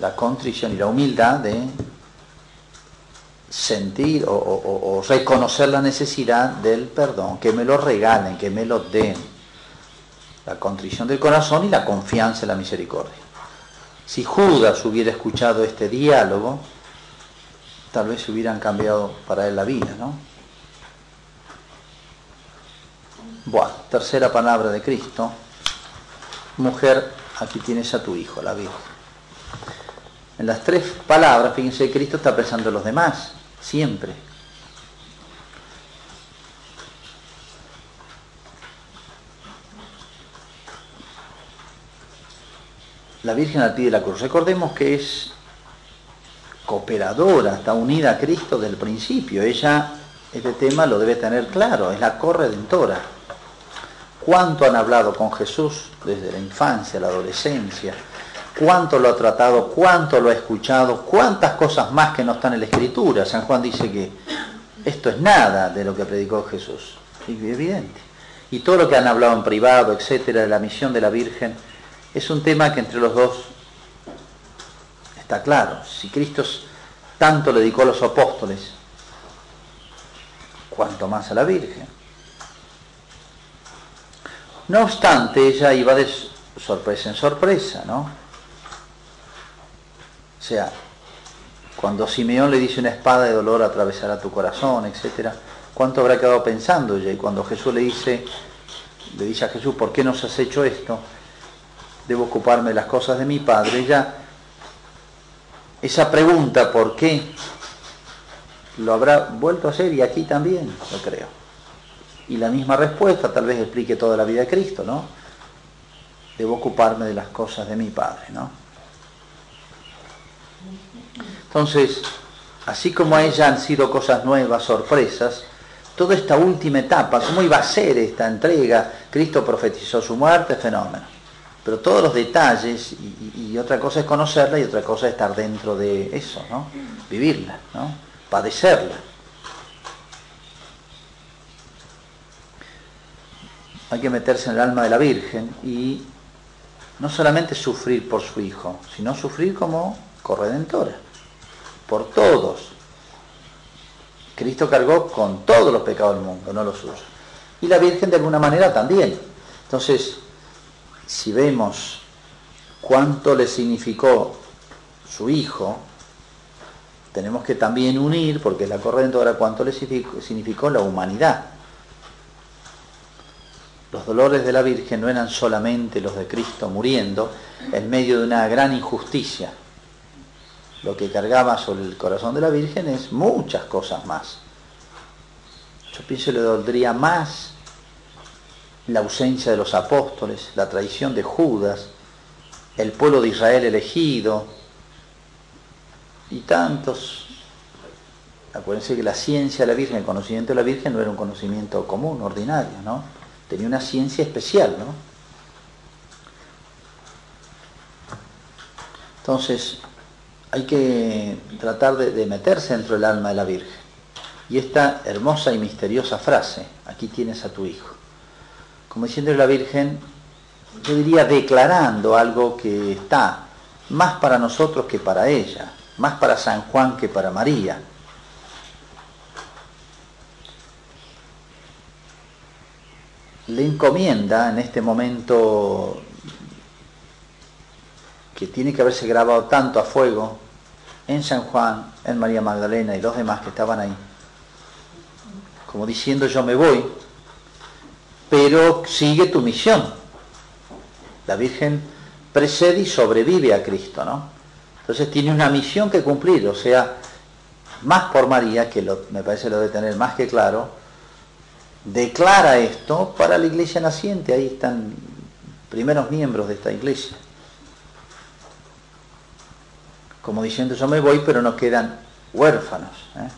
la contrición y la humildad de sentir o, reconocer la necesidad del perdón, que me lo regalen, que me lo den. La contrición del corazón y la confianza en la misericordia. Si Judas hubiera escuchado este diálogo, tal vez hubieran cambiado para él la vida, ¿no? Bueno, tercera palabra de Cristo. Mujer, aquí tienes a tu hijo, la Virgen. En las tres palabras, fíjense, Cristo está pensando en los demás, siempre. La Virgen al pie de la cruz. Recordemos que es cooperadora, está unida a Cristo desde el principio. Ella, este tema lo debe tener claro, es la corredentora. cuánto han hablado con Jesús desde la infancia, la adolescencia, cuánto lo ha tratado, cuánto lo ha escuchado, cuántas cosas más que no están en la Escritura. San Juan dice que esto es nada de lo que predicó Jesús. Es evidente. Y todo lo que han hablado en privado, etcétera, de la misión de la Virgen, es un tema que entre los dos está claro. Si Cristo tanto le dedicó a los apóstoles, cuanto más a la Virgen. No obstante, ella iba de sorpresa en sorpresa, ¿no? O sea, cuando Simeón le dice una espada de dolor atravesará tu corazón, etc., ¿cuánto habrá quedado pensando ella? Y cuando Jesús le dice, le dice a Jesús, ¿por qué nos has hecho esto? Debo ocuparme de las cosas de mi Padre. Ella, esa pregunta, ¿por qué? Lo habrá vuelto a hacer y aquí también, lo creo. Y la misma respuesta tal vez explique toda la vida de Cristo, ¿no? Debo ocuparme de las cosas de mi Padre, ¿no? Entonces, así como a ella han sido cosas nuevas, sorpresas, toda esta última etapa, cómo iba a ser esta entrega, Cristo profetizó su muerte, fenómeno. Pero todos los detalles, y, otra cosa es conocerla y otra cosa es estar dentro de eso, ¿no? Vivirla, ¿no? Padecerla. Hay que meterse en el alma de la Virgen y no solamente sufrir por su Hijo, sino sufrir como corredentora por todos. Cristo cargó con todos los pecados del mundo, no los suyos. Y la Virgen de alguna manera también. Entonces, si vemos cuánto le significó su hijo, tenemos que también unir, porque la corredentora, cuánto le significó la humanidad. Los dolores de la Virgen no eran solamente los de Cristo muriendo en medio de una gran injusticia, lo que cargaba sobre el corazón de la Virgen es muchas cosas más. Yo pienso que le doldría más la ausencia de los apóstoles, la traición de Judas, el pueblo de Israel elegido y tantos. Acuérdense que la ciencia de la Virgen, el conocimiento de la Virgen no era un conocimiento común, ordinario, ¿no? Tenía una ciencia especial, ¿no? Entonces, hay que tratar de, meterse dentro del alma de la Virgen. Y esta hermosa y misteriosa frase, aquí tienes a tu hijo. Como diciendo la Virgen, yo diría declarando algo que está más para nosotros que para ella, más para San Juan que para María. Le encomienda en este momento que tiene que haberse grabado tanto a fuego en San Juan, en María Magdalena y los demás que estaban ahí, como diciendo yo me voy, pero sigue tu misión. La Virgen precede y sobrevive a Cristo, ¿no? Entonces tiene una misión que cumplir, o sea, más por María, que me parece lo de tener más que claro, declara esto para la iglesia naciente, ahí están primeros miembros de esta iglesia como diciendo yo me voy, pero no quedan huérfanos. ¿eh?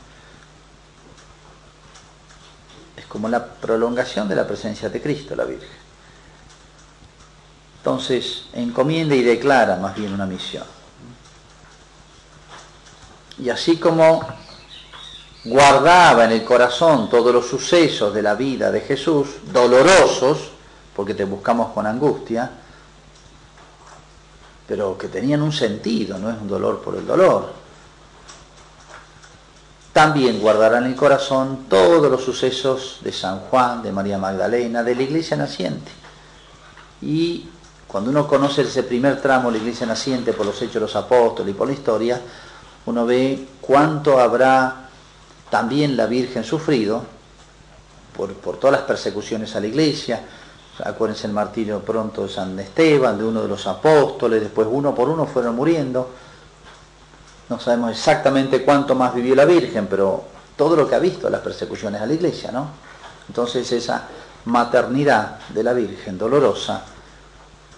Es como la prolongación de la presencia de Cristo, la Virgen. Entonces, encomienda y declara más bien una misión. Y así como guardaba en el corazón todos los sucesos de la vida de Jesús, dolorosos, porque te buscamos con angustia, pero que tenían un sentido, no es un dolor por el dolor. También guardará en el corazón todos los sucesos de San Juan, de María Magdalena, de la iglesia naciente. Y cuando uno conoce ese primer tramo de la iglesia naciente por los hechos de los apóstoles y por la historia, uno ve cuánto habrá también la Virgen sufrido por, por todas las persecuciones a la iglesia, acuérdense el martirio pronto de San Esteban, de uno de los apóstoles, después uno por uno fueron muriendo. No sabemos exactamente cuánto más vivió la Virgen, pero todo lo que ha visto las persecuciones a la iglesia, ¿no? Entonces esa maternidad de la Virgen dolorosa,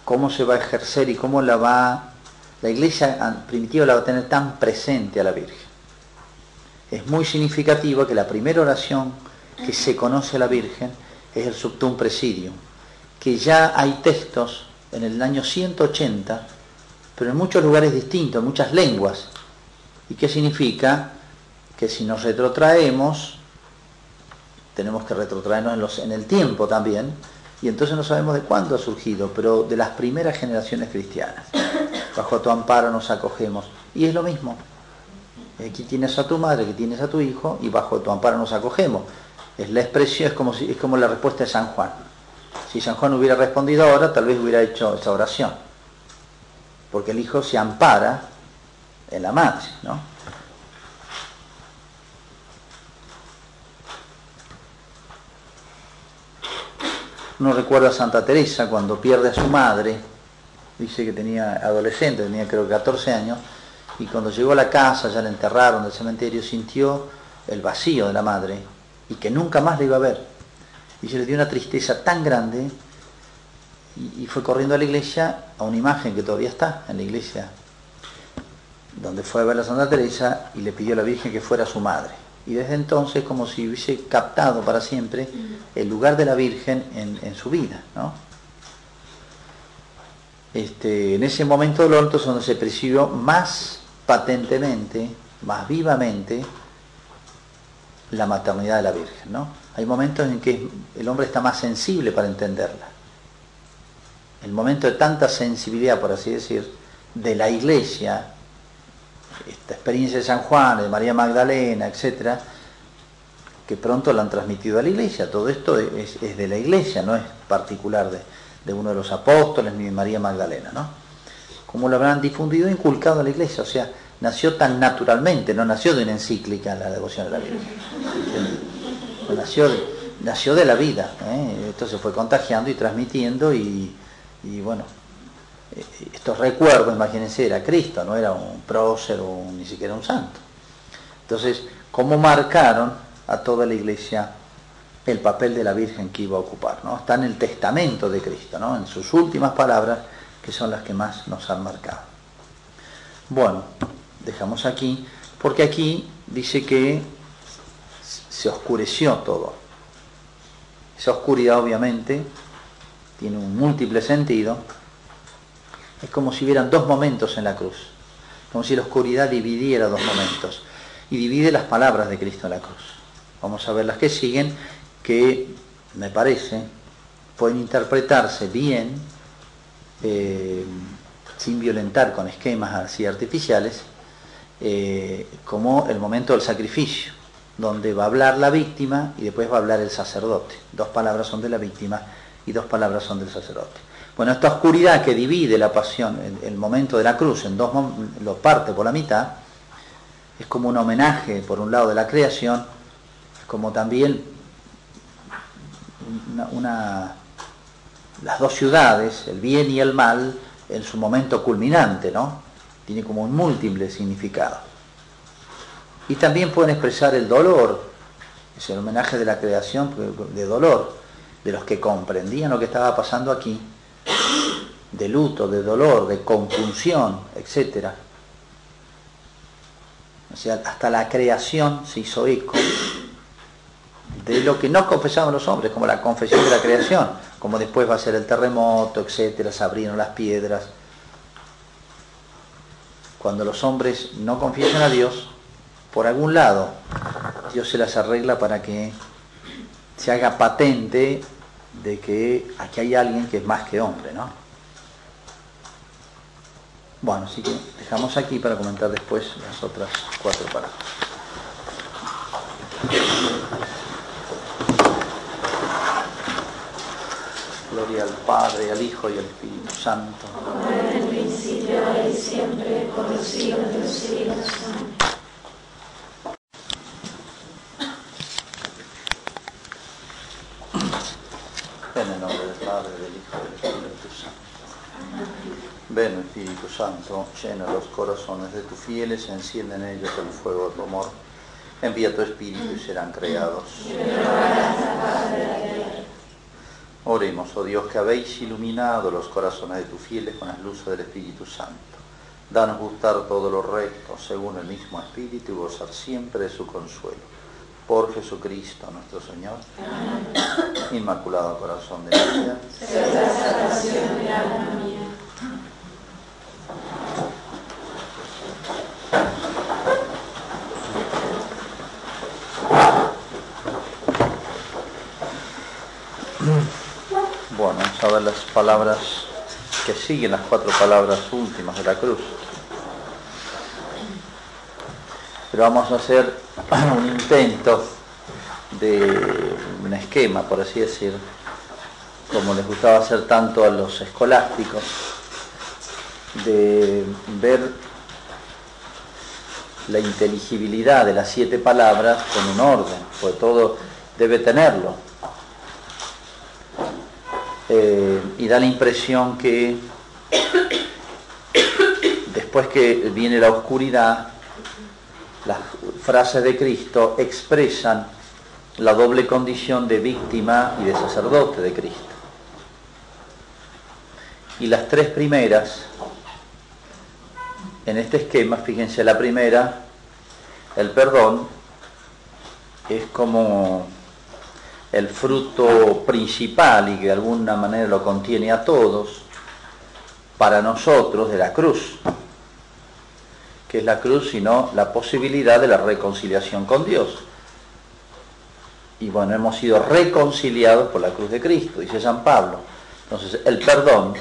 cómo se va a ejercer y cómo la va, la iglesia primitiva la va a tener tan presente a la Virgen. Es muy significativo que la primera oración que se conoce a la Virgen es el subtum presidium, que ya hay textos en el año 180, pero en muchos lugares distintos, en muchas lenguas. ¿Y qué significa? Que si nos retrotraemos, tenemos que retrotraernos en, los, en el tiempo también, y entonces no sabemos de cuándo ha surgido, pero de las primeras generaciones cristianas. Bajo tu amparo nos acogemos. Y es lo mismo. Aquí tienes a tu madre, que tienes a tu hijo, y bajo tu amparo nos acogemos. Es la expresión, es como, si, es como la respuesta de San Juan. Si San Juan hubiera respondido ahora, tal vez hubiera hecho esa oración. Porque el hijo se ampara en la madre, ¿no? Uno recuerda a Santa Teresa cuando pierde a su madre, dice que tenía adolescente, tenía creo que 14 años, y cuando llegó a la casa, ya la enterraron del cementerio, sintió el vacío de la madre y que nunca más la iba a ver. Y se le dio una tristeza tan grande y, fue corriendo a la iglesia a una imagen que todavía está en la iglesia, donde fue a ver a Santa Teresa y le pidió a la Virgen que fuera su madre. Y desde entonces como si hubiese captado para siempre el lugar de la Virgen en, su vida. ¿no? Este, en ese momento del orto es donde se percibió más patentemente, más vivamente, la maternidad de la Virgen. ¿no? Hay momentos en que el hombre está más sensible para entenderla. El momento de tanta sensibilidad, por así decir, de la iglesia, esta experiencia de San Juan, de María Magdalena, etcétera, que pronto la han transmitido a la iglesia. Todo esto es, de la iglesia, no es particular de, uno de los apóstoles ni de María Magdalena, ¿no? Como lo habrán difundido e inculcado a la iglesia, o sea, nació tan naturalmente, no nació de una encíclica la devoción de la Virgen. Nació, nació de la vida, ¿eh? esto se fue contagiando y transmitiendo y, bueno, estos recuerdos, imagínense, era Cristo, no era un prócer o ni siquiera un santo. Entonces, ¿cómo marcaron a toda la iglesia el papel de la Virgen que iba a ocupar? ¿no? Está en el testamento de Cristo, ¿no? en sus últimas palabras, que son las que más nos han marcado. Bueno, dejamos aquí, porque aquí dice que se oscureció todo. Esa oscuridad obviamente tiene un múltiple sentido. Es como si hubieran dos momentos en la cruz, como si la oscuridad dividiera dos momentos y divide las palabras de Cristo en la cruz. Vamos a ver las que siguen, que me parece pueden interpretarse bien, eh, sin violentar con esquemas así artificiales, eh, como el momento del sacrificio, donde va a hablar la víctima y después va a hablar el sacerdote. Dos palabras son de la víctima y dos palabras son del sacerdote. Bueno, esta oscuridad que divide la pasión, el, momento de la cruz, en dos lo parte por la mitad, es como un homenaje, por un lado, de la creación, como también una, las dos ciudades, el bien y el mal, en su momento culminante, ¿no? tiene como un múltiple significado. Y también pueden expresar el dolor, es el homenaje de la creación de dolor, de los que comprendían lo que estaba pasando aquí, de luto, de dolor, de compunción, etc. O sea, hasta la creación se hizo eco de lo que no confesaban los hombres, como la confesión de la creación, como después va a ser el terremoto, etc. Se abrieron las piedras cuando los hombres no confiesan a Dios, por algún lado, Dios se las arregla para que se haga patente de que aquí hay alguien que es más que hombre, ¿no? Bueno, así que dejamos aquí para comentar después las otras cuatro palabras. Gloria al Padre, al Hijo y al Espíritu Santo y siempre, por los siglos de los siglos. En el nombre del Padre, del Hijo y del Espíritu Santo. Ven, Espíritu Santo, llena los corazones de tus fieles, enciende en ellos el fuego de tu amor. Envía tu Espíritu y serán creados. Oremos, oh Dios, que habéis iluminado los corazones de tus fieles con las luces del Espíritu Santo. Danos gustar todo lo recto según el mismo Espíritu y gozar siempre de su consuelo por Jesucristo nuestro Señor. Amén. Inmaculado Corazón de María. Bueno, vamos a ver las palabras que siguen, las cuatro palabras últimas de la cruz. Pero vamos a hacer un intento de un esquema, por así decir, como les gustaba hacer tanto a los escolásticos, de ver la inteligibilidad de las siete palabras con un orden, porque todo debe tenerlo. Eh, y da la impresión que después que viene la oscuridad, frases de Cristo expresan la doble condición de víctima y de sacerdote de Cristo. Y las tres primeras, en este esquema, fíjense, la primera, el perdón, es como el fruto principal y que de alguna manera lo contiene a todos, para nosotros de la cruz, que es la cruz, sino la posibilidad de la reconciliación con Dios. Y bueno, hemos sido reconciliados por la cruz de Cristo, dice San Pablo. Entonces, el perdón,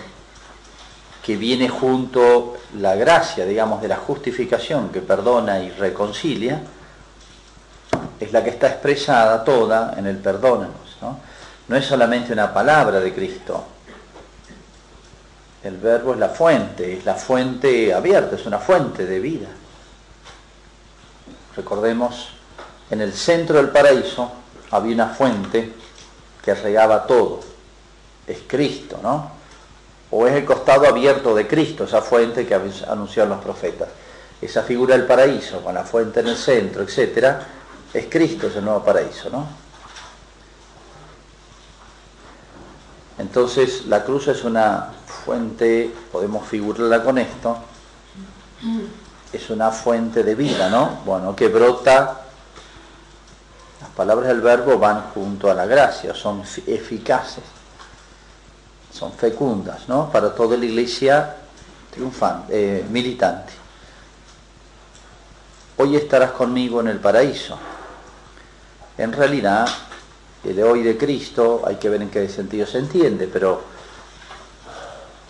que viene junto la gracia, digamos, de la justificación que perdona y reconcilia, es la que está expresada toda en el perdónanos. ¿no? no es solamente una palabra de Cristo. El verbo es la fuente, es la fuente abierta, es una fuente de vida. Recordemos, en el centro del paraíso había una fuente que regaba todo. Es Cristo, ¿no? O es el costado abierto de Cristo, esa fuente que anunciaron los profetas. Esa figura del paraíso, con la fuente en el centro, etcétera, es Cristo, es el nuevo paraíso, ¿no? Entonces la cruz es una fuente, podemos figurarla con esto, es una fuente de vida, ¿no? Bueno, que brota, las palabras del verbo van junto a la gracia, son eficaces, son fecundas, ¿no? Para toda la iglesia triunfante, eh, militante. Hoy estarás conmigo en el paraíso en realidad el hoy de Cristo, hay que ver en qué sentido se entiende, pero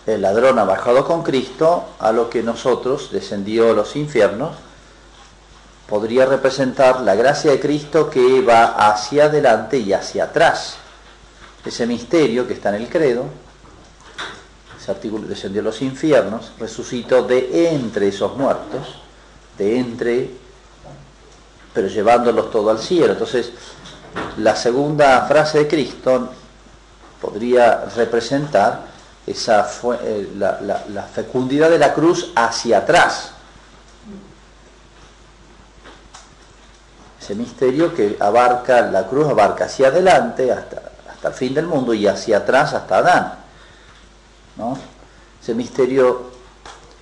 el ladrón ha bajado con Cristo a lo que nosotros, descendió a los infiernos, podría representar la gracia de Cristo que va hacia adelante y hacia atrás. Ese misterio que está en el credo, ese artículo descendió a los infiernos, resucitó de entre esos muertos, de entre pero llevándolos todo al cielo. Entonces, la segunda frase de Cristo podría representar esa eh, la, fecundidad de la cruz hacia atrás. Ese misterio que abarca, la cruz abarca hacia adelante hasta, hasta el fin del mundo y hacia atrás hasta Adán. ¿no? Ese misterio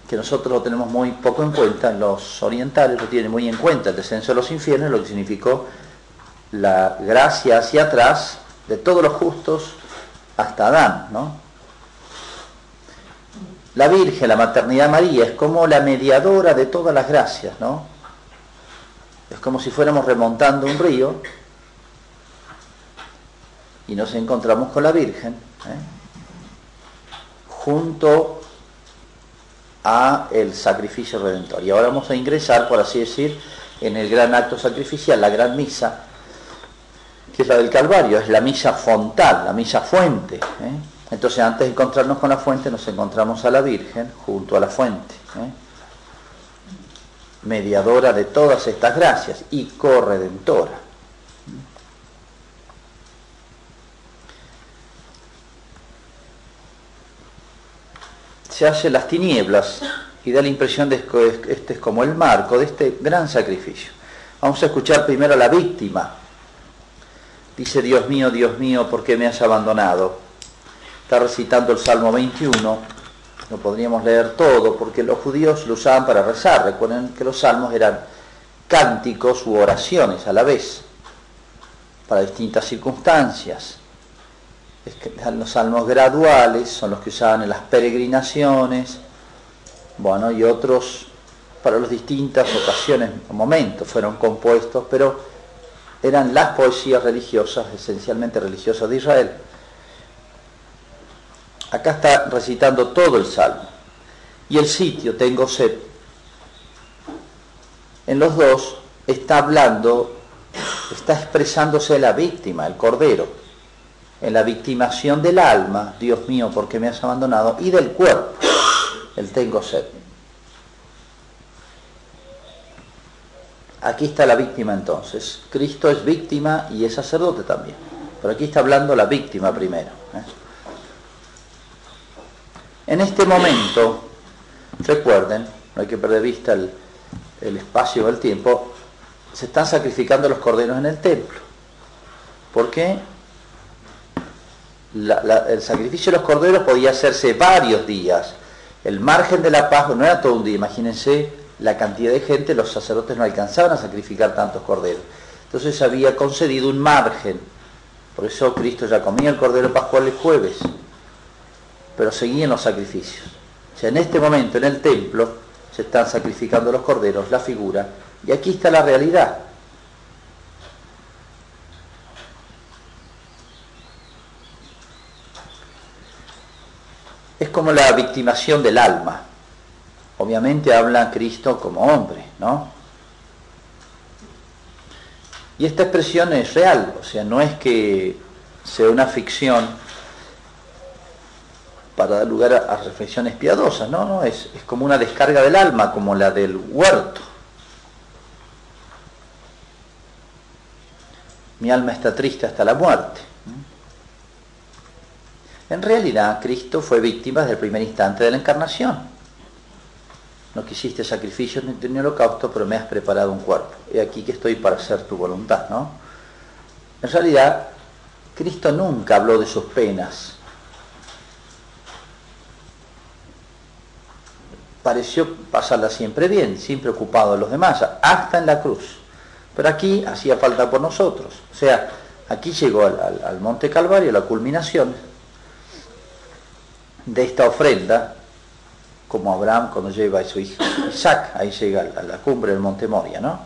que nosotros lo tenemos muy poco en cuenta, los orientales lo tienen muy en cuenta, el descenso de los infiernos, lo que significó la gracia hacia atrás de todos los justos hasta Adán, ¿no? La Virgen, la maternidad María, es como la mediadora de todas las gracias, ¿no? Es como si fuéramos remontando un río y nos encontramos con la Virgen, ¿eh? junto a el sacrificio redentor. Y ahora vamos a ingresar, por así decir, en el gran acto sacrificial, la gran misa, que es la del Calvario, es la misa fontal, la misa fuente. ¿eh? Entonces antes de encontrarnos con la fuente nos encontramos a la Virgen junto a la fuente, ¿eh? mediadora de todas estas gracias y corredentora. se hace las tinieblas y da la impresión de que este es como el marco de este gran sacrificio. Vamos a escuchar primero a la víctima. Dice, Dios mío, Dios mío, ¿por qué me has abandonado? Está recitando el Salmo 21, no podríamos leer todo porque los judíos lo usaban para rezar. Recuerden que los salmos eran cánticos u oraciones a la vez, para distintas circunstancias los salmos graduales son los que usaban en las peregrinaciones, bueno, y otros para las distintas ocasiones o momentos fueron compuestos, pero eran las poesías religiosas, esencialmente religiosas de Israel. Acá está recitando todo el salmo. Y el sitio, tengo sed. En los dos está hablando, está expresándose la víctima, el cordero. En la victimación del alma, Dios mío, ¿por qué me has abandonado? Y del cuerpo, el tengo sed. Aquí está la víctima entonces. Cristo es víctima y es sacerdote también. Pero aquí está hablando la víctima primero. ¿eh? En este momento, recuerden, no hay que perder vista el, espacio o el tiempo, se están sacrificando los corderos en el templo. ¿Por qué? el sacrificio de los corderos podía hacerse varios días. El margen de la paz no era todo un día, imagínense la cantidad de gente, los sacerdotes no alcanzaban a sacrificar tantos corderos. Entonces había concedido un margen. Por eso Cristo ya comía el cordero pascual el jueves, pero seguían los sacrificios. O sea, en este momento en el templo se están sacrificando los corderos, la figura, y aquí está la realidad. Es como la victimación del alma. Obviamente habla Cristo como hombre, ¿no? Y esta expresión es real, o sea, no es que sea una ficción para dar lugar a, reflexiones piadosas, no, no, es, es como una descarga del alma, como la del huerto. Mi alma está triste hasta la muerte. En realidad, Cristo fue víctima desde el primer instante de la encarnación no quisiste sacrificios ni, holocausto, pero me has preparado un cuerpo. He aquí que estoy para hacer tu voluntad, ¿no? En realidad, Cristo nunca habló de sus penas. Pareció pasarla siempre bien, siempre ocupado de los demás, hasta en la cruz. Pero aquí hacía falta por nosotros. O sea, aquí llegó al, al Monte Calvario, la culminación de esta ofrenda como Abraham cuando lleva a su hijo Isaac, ahí llega a la cumbre del monte Moria, ¿no?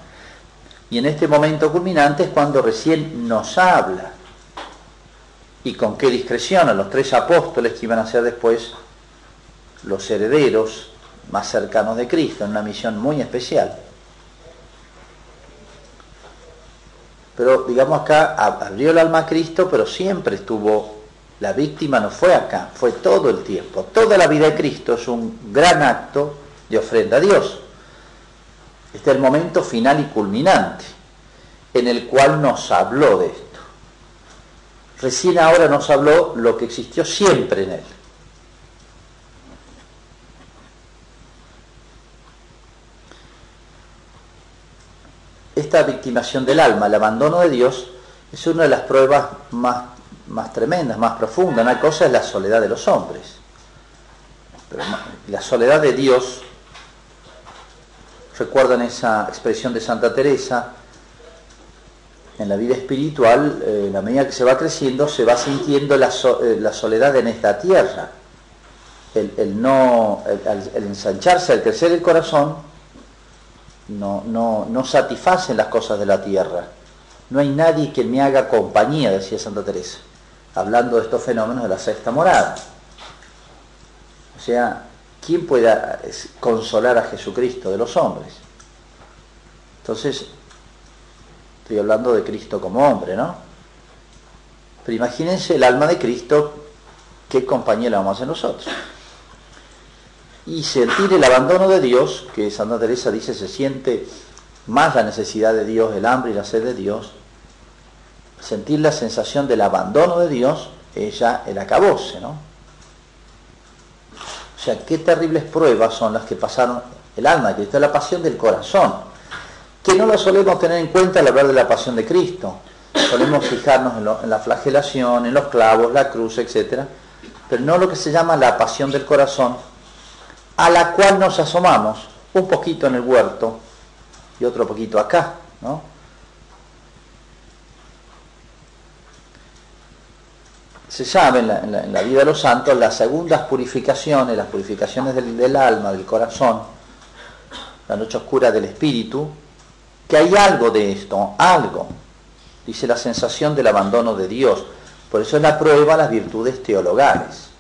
Y en este momento culminante es cuando recién nos habla. Y con qué discreción a los tres apóstoles que iban a ser después los herederos más cercanos de Cristo, en una misión muy especial. Pero digamos acá abrió el alma a Cristo, pero siempre estuvo la víctima no fue acá, fue todo el tiempo. Toda la vida de Cristo es un gran acto de ofrenda a Dios. Este es el momento final y culminante en el cual nos habló de esto. Recién ahora nos habló lo que existió siempre en él. Esta victimación del alma, el abandono de Dios, es una de las pruebas más más tremendas, más profundas. Una cosa es la soledad de los hombres. Pero la soledad de Dios, recuerdan esa expresión de Santa Teresa, en la vida espiritual, eh, en la medida que se va creciendo, se va sintiendo la, eh, soledad en esta tierra. El, no, el, ensancharse, el crecer el corazón, no, no, no satisfacen las cosas de la tierra. No hay nadie que me haga compañía, decía Santa Teresa hablando de estos fenómenos de la sexta morada. O sea, ¿quién puede consolar a Jesucristo de los hombres? Entonces, estoy hablando de Cristo como hombre, ¿no? Pero imagínense el alma de Cristo, qué compañía le vamos a hacer nosotros. Y sentir el abandono de Dios, que Santa Teresa dice se siente más la necesidad de Dios, el hambre y la sed de Dios, sentir la sensación del abandono de Dios ella el acabose, ¿no? O sea, qué terribles pruebas son las que pasaron el alma de Cristo, la pasión del corazón, que no lo solemos tener en cuenta al hablar de la pasión de Cristo. Solemos fijarnos en, en la flagelación, en los clavos, la cruz, etc. Pero no lo que se llama la pasión del corazón, a la cual nos asomamos un poquito en el huerto y otro poquito acá, ¿no? se sabe en la, vida de los santos las segundas purificaciones, las purificaciones del, alma, del corazón, la noche oscura del espíritu, que hay algo de esto, algo, dice la sensación del abandono de Dios. Por eso es la prueba las virtudes teologales.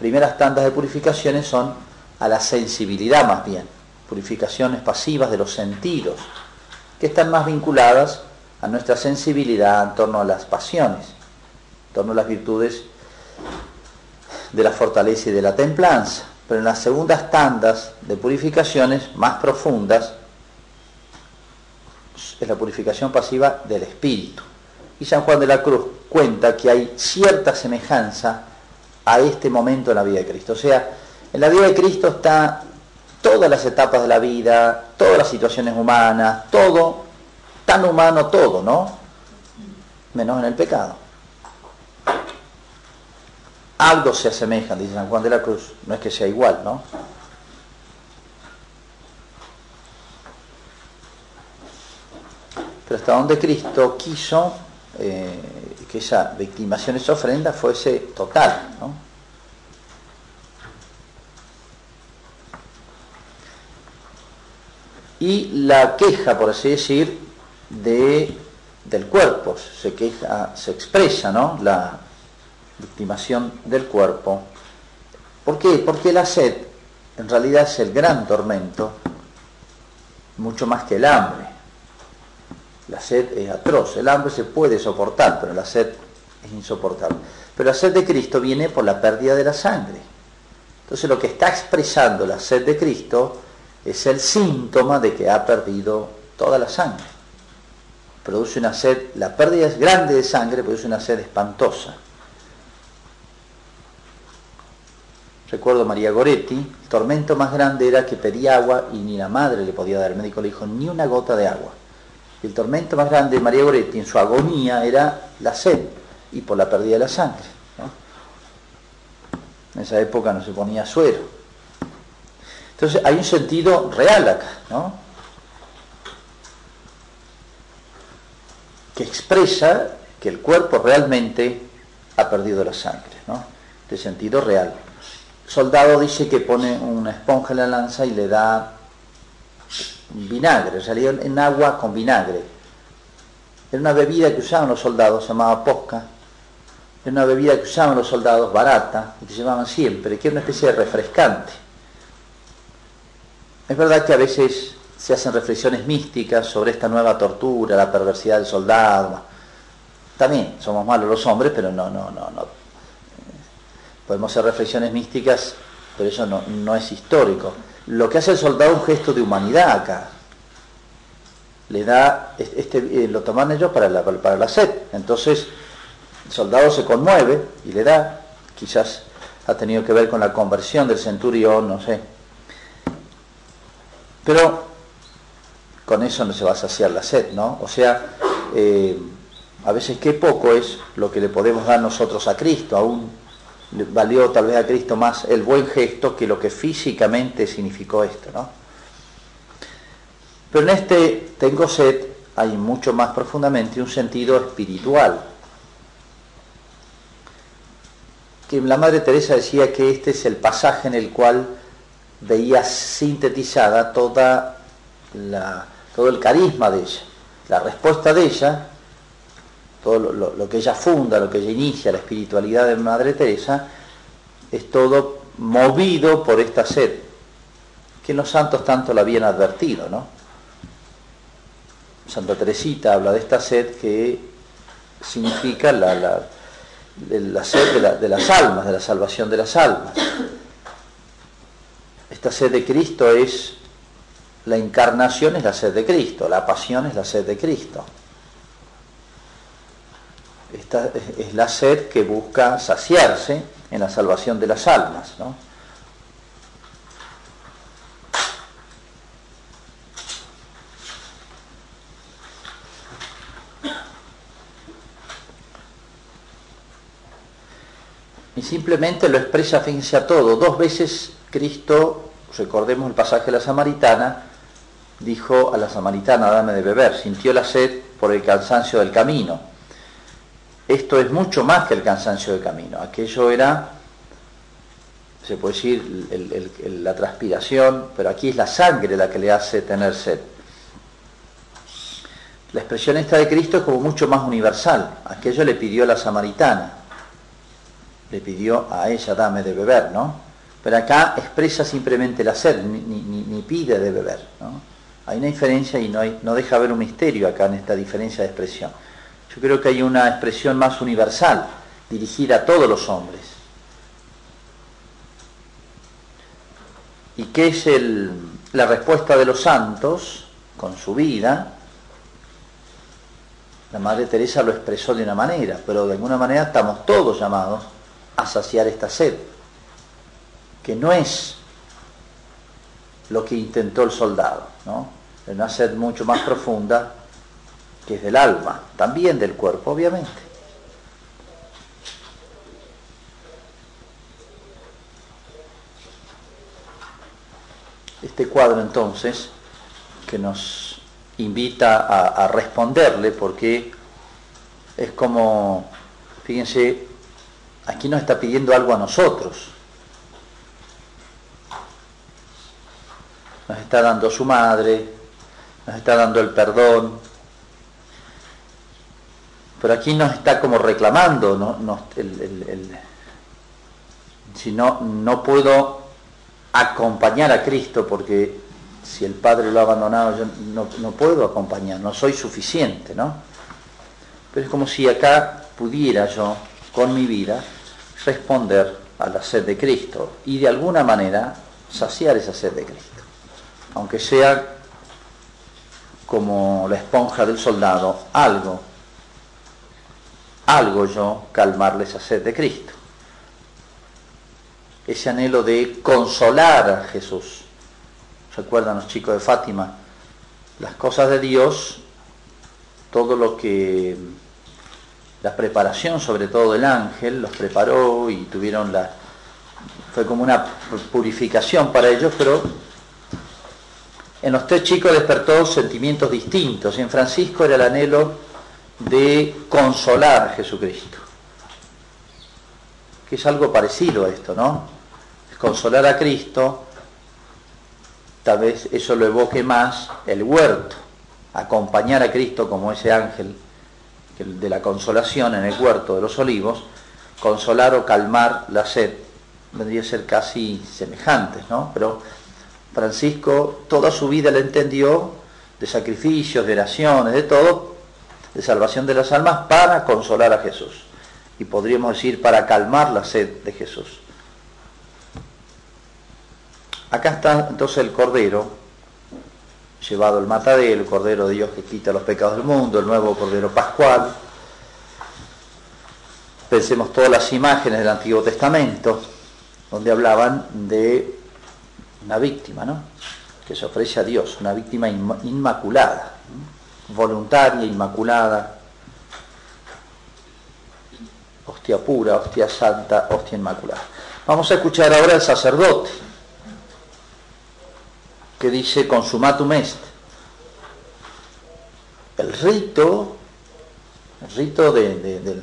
Primeras tandas de purificaciones son a la sensibilidad más bien, purificaciones pasivas de los sentidos, que están más vinculadas a nuestra sensibilidad en torno a las pasiones, en torno a las virtudes de la fortaleza y de la templanza. Pero en las segundas tandas de purificaciones más profundas es la purificación pasiva del espíritu. Y San Juan de la Cruz cuenta que hay cierta semejanza a este momento en la vida de Cristo. O sea, en la vida de Cristo está todas las etapas de la vida, todas las situaciones humanas, todo, tan humano todo, ¿no? Menos en el pecado. Algo se asemeja, dice San Juan de la Cruz, no es que sea igual, ¿no? Pero hasta donde Cristo quiso eh, que esa victimación, esa ofrenda fuese total, ¿no? y la queja, por así decir, de, del cuerpo, se queja, se expresa, ¿no? La victimación del cuerpo. ¿Por qué? Porque la sed en realidad es el gran tormento, mucho más que el hambre. La sed es atroz, el hambre se puede soportar, pero la sed es insoportable. Pero la sed de Cristo viene por la pérdida de la sangre. Entonces lo que está expresando la sed de Cristo es el síntoma de que ha perdido toda la sangre. Produce una sed, la pérdida es grande de sangre, produce una sed espantosa. Recuerdo María Goretti, el tormento más grande era que pedía agua y ni la madre le podía dar. El médico le dijo, ni una gota de agua. El tormento más grande de María Goretti en su agonía era la sed y por la pérdida de la sangre. En esa época no se ponía suero. Entonces hay un sentido real acá, ¿no? Que expresa que el cuerpo realmente ha perdido la sangre, ¿no? De sentido real. Soldado dice que pone una esponja en la lanza y le da vinagre, salía en agua con vinagre. Era una bebida que usaban los soldados, se llamaba posca. Era una bebida que usaban los soldados barata y que llevaban siempre, que era una especie de refrescante. Es verdad que a veces se hacen reflexiones místicas sobre esta nueva tortura, la perversidad del soldado. También somos malos los hombres, pero no, no, no, no. Podemos hacer reflexiones místicas, pero eso no, es histórico. Lo que hace el soldado es un gesto de humanidad acá. Le da, este, eh, lo toman ellos para la, para la sed. Entonces, el soldado se conmueve y le da, quizás ha tenido que ver con la conversión del centurión, no sé, pero con eso no se va a saciar la sed, ¿no? O sea, eh, a veces qué poco es lo que le podemos dar nosotros a Cristo, aún valió tal vez a Cristo más el buen gesto que lo que físicamente significó esto, ¿no? Pero en este tengo sed hay mucho más profundamente un sentido espiritual. Que la Madre Teresa decía que este es el pasaje en el cual veía sintetizada toda la, todo el carisma de ella, la respuesta de ella, todo lo, que ella funda, lo que ella inicia, la espiritualidad de Madre Teresa, es todo movido por esta sed, que los santos tanto la habían advertido, ¿no? Santa Teresita habla de esta sed que significa la, la, sed de las almas, de la salvación de las almas. Esta sed de Cristo es, la encarnación es la sed de Cristo, la pasión es la sed de Cristo. Esta es la sed que busca saciarse en la salvación de las almas. ¿no? Y simplemente lo expresa, fíjense a todo. Dos veces Cristo recordemos el pasaje de la samaritana, dijo a la samaritana, dame de beber, sintió la sed por el cansancio del camino. Esto es mucho más que el cansancio del camino. Aquello era, se puede decir, la transpiración, pero aquí es la sangre la que le hace tener sed. La expresión esta de Cristo es como mucho más universal. Aquello le pidió a la samaritana. le pidió a ella, dame de beber, ¿no? Pero acá expresa simplemente la sed, ni, pide de beber, ¿no? Hay una diferencia y no, no deja haber un misterio acá en esta diferencia de expresión. Yo creo que hay una expresión más universal, dirigida a todos los hombres. ¿Y qué es la respuesta de los santos con su vida? La Madre Teresa lo expresó de una manera, pero de alguna manera estamos todos llamados a saciar esta sed, que no es lo que intentó el soldado, ¿no? Es una sed mucho más profunda que es del alma, también del cuerpo, obviamente. Este cuadro entonces, que nos invita a, a responderle, porque es como, fíjense, aquí nos está pidiendo algo a nosotros. Nos está dando su madre, nos está dando el perdón, pero aquí nos está como reclamando, ¿no? El, el, el, si no, no puedo acompañar a Cristo porque si el Padre lo ha abandonado yo no, no puedo acompañar, no soy suficiente, ¿no? Pero es como si acá pudiera yo, con mi vida, responder a la sed de Cristo y de alguna manera saciar esa sed de Cristo. Aunque sea como la esponja del soldado, algo, algo yo calmarle esa sed de Cristo. Ese anhelo de consolar a Jesús. Recuerdan los chicos de Fátima, las cosas de Dios, todo lo que la preparación sobre todo del ángel, los preparó y tuvieron la... fue como una purificación para ellos, pero en los tres chicos despertó sentimientos distintos y en Francisco era el anhelo de consolar a Jesucristo, que es algo parecido a esto, ¿no? Consolar a Cristo, tal vez eso lo evoque más el huerto, acompañar a Cristo como ese ángel de la consolación en el huerto de los olivos, consolar o calmar la sed, vendría a ser casi semejantes, ¿no? Pero Francisco toda su vida le entendió de sacrificios, de oraciones, de todo, de salvación de las almas para consolar a Jesús. Y podríamos decir para calmar la sed de Jesús. Acá está entonces el Cordero, llevado el matadero, el Cordero de Dios que quita los pecados del mundo, el nuevo Cordero Pascual. Pensemos todas las imágenes del Antiguo Testamento, donde hablaban de una víctima, ¿no? Que se ofrece a Dios, una víctima inmaculada, voluntaria, inmaculada, hostia pura, hostia santa, hostia inmaculada. Vamos a escuchar ahora al sacerdote que dice consumatum est. El rito, el rito de,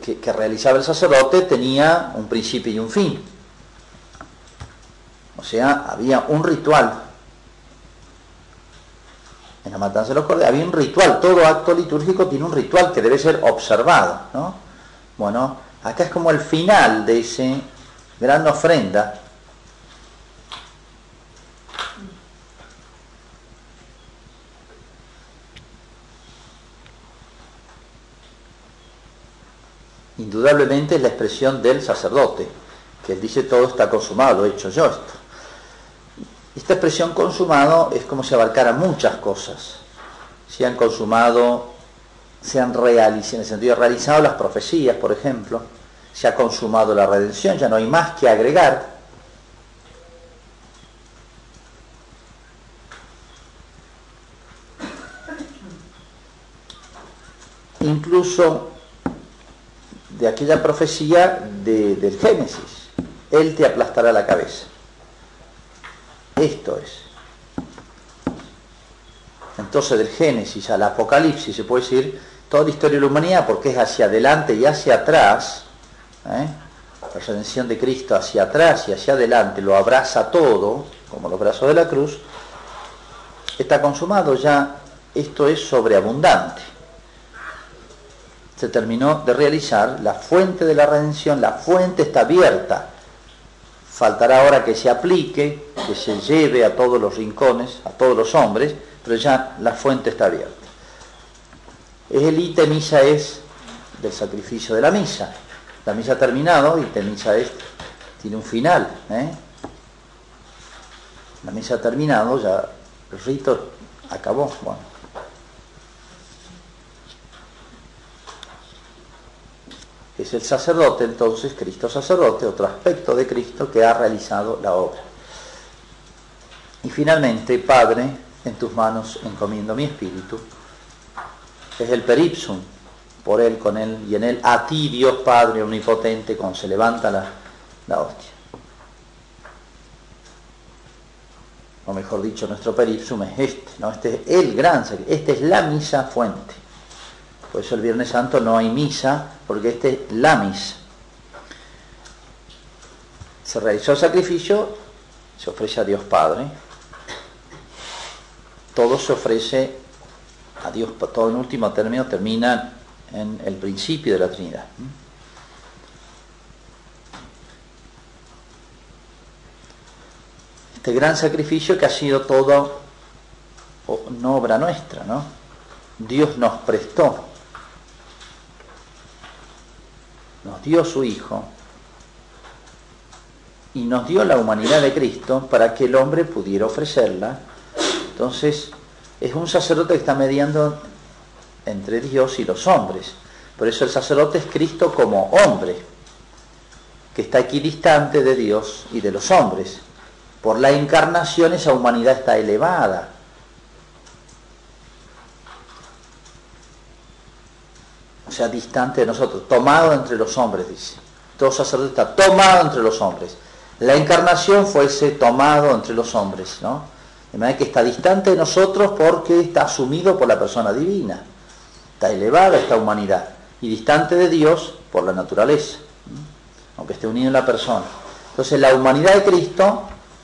que, realizaba el sacerdote tenía un principio y un fin. O sea, había un ritual. La matanza los corderos había un ritual. Todo acto litúrgico tiene un ritual que debe ser observado. ¿no? Bueno, acá es como el final de esa gran ofrenda indudablemente es la expresión del sacerdote, que él dice todo está consumado, he hecho yo esto. Esta expresión consumado es como si abarcara muchas cosas. Se han consumado, se han realizado, en el sentido realizado las profecías, por ejemplo, se ha consumado la redención, ya no hay más que agregar. Incluso de aquella profecía de, del Génesis. Él te aplastará la cabeza. Esto es. Entonces del Génesis al Apocalipsis se puede decir toda la historia de la humanidad porque es hacia adelante y hacia atrás. ¿eh? La redención de Cristo hacia atrás y hacia adelante lo abraza todo, como los brazos de la cruz. Está consumado ya, esto es sobreabundante. se terminó de realizar, la fuente de la redención, la fuente está abierta. Faltará ahora que se aplique, que se lleve a todos los rincones, a todos los hombres, pero ya la fuente está abierta. El ítem misa es del sacrificio de la misa. La misa ha terminado, y misa es, tiene un final. ¿eh? La misa ha terminado, ya el rito acabó. Bueno. Es el sacerdote, entonces, Cristo sacerdote, otro aspecto de Cristo que ha realizado la obra. Y finalmente, Padre, en tus manos encomiendo mi espíritu. Es el peripsum, por él, con él y en él, a ti Dios Padre omnipotente, cuando se levanta la, la hostia. O mejor dicho, nuestro peripsum es este, ¿no? Este es el gran esta es la misa fuente. Por eso el Viernes Santo no hay misa, porque este es la misa. Se realizó el sacrificio, se ofrece a Dios Padre. Todo se ofrece a Dios, todo en último término termina en el principio de la Trinidad. Este gran sacrificio que ha sido todo no obra nuestra, ¿no? Dios nos prestó, nos dio su Hijo y nos dio la humanidad de Cristo para que el hombre pudiera ofrecerla. Entonces, es un sacerdote que está mediando entre Dios y los hombres. Por eso el sacerdote es Cristo como hombre, que está aquí distante de Dios y de los hombres. Por la encarnación esa humanidad está elevada. Sea, distante de nosotros, tomado entre los hombres, dice. Todo sacerdote está tomado entre los hombres. La encarnación fue ese tomado entre los hombres, ¿no? De manera que está distante de nosotros porque está asumido por la persona divina está elevada esta humanidad y distante de Dios por la naturaleza, aunque esté unido en la persona. Entonces la humanidad de Cristo,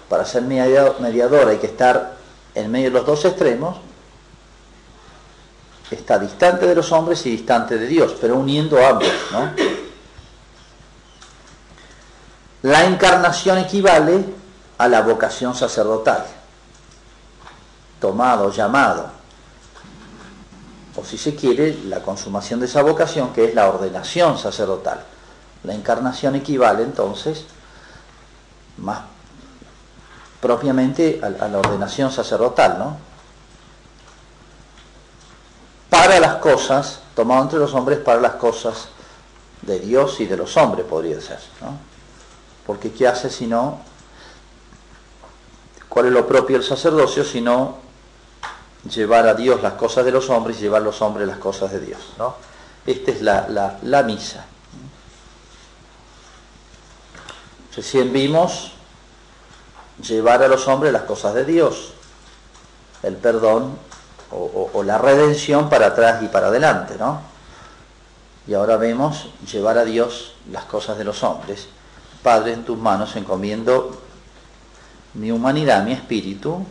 para ser mediadora hay que estar en medio de los dos extremos, está distante de los hombres y distante de Dios, pero uniendo a ambos. ¿no? La encarnación equivale a la vocación sacerdotal, tomado, llamado o si se quiere, la consumación de esa vocación, que es la ordenación sacerdotal. La encarnación equivale entonces más propiamente a, la ordenación sacerdotal, ¿no? Para las cosas, tomado entre los hombres, para las cosas de Dios y de los hombres, podría ser, ¿no? Porque ¿qué hace si no? ¿Cuál es lo propio del sacerdocio si no llevar a Dios las cosas de los hombres y llevar a los hombres las cosas de Dios. ¿no? Esta es la, la, misa. Recién vimos llevar a los hombres las cosas de Dios, el perdón o, la redención para atrás y para adelante, ¿no? Y ahora vemos llevar a Dios las cosas de los hombres. Padre, en tus manos encomiendo mi humanidad, mi espíritu,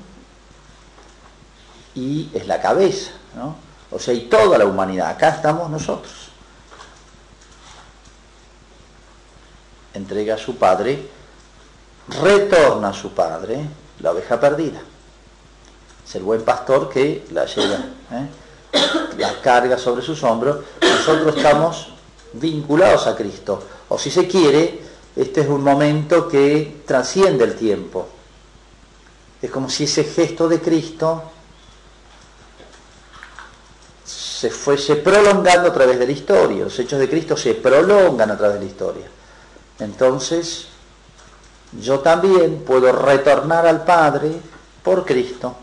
y es la cabeza, ¿no? O sea, y toda la humanidad, acá estamos nosotros. Entrega a su padre, retorna a su padre la oveja perdida. Es el buen pastor que la lleva, ¿eh? la carga sobre sus hombros. Nosotros estamos vinculados a Cristo. O si se quiere, este es un momento que trasciende el tiempo. Es como si ese gesto de Cristo se fuese prolongando a través de la historia. Los hechos de Cristo se prolongan a través de la historia. Entonces, yo también puedo retornar al Padre por Cristo.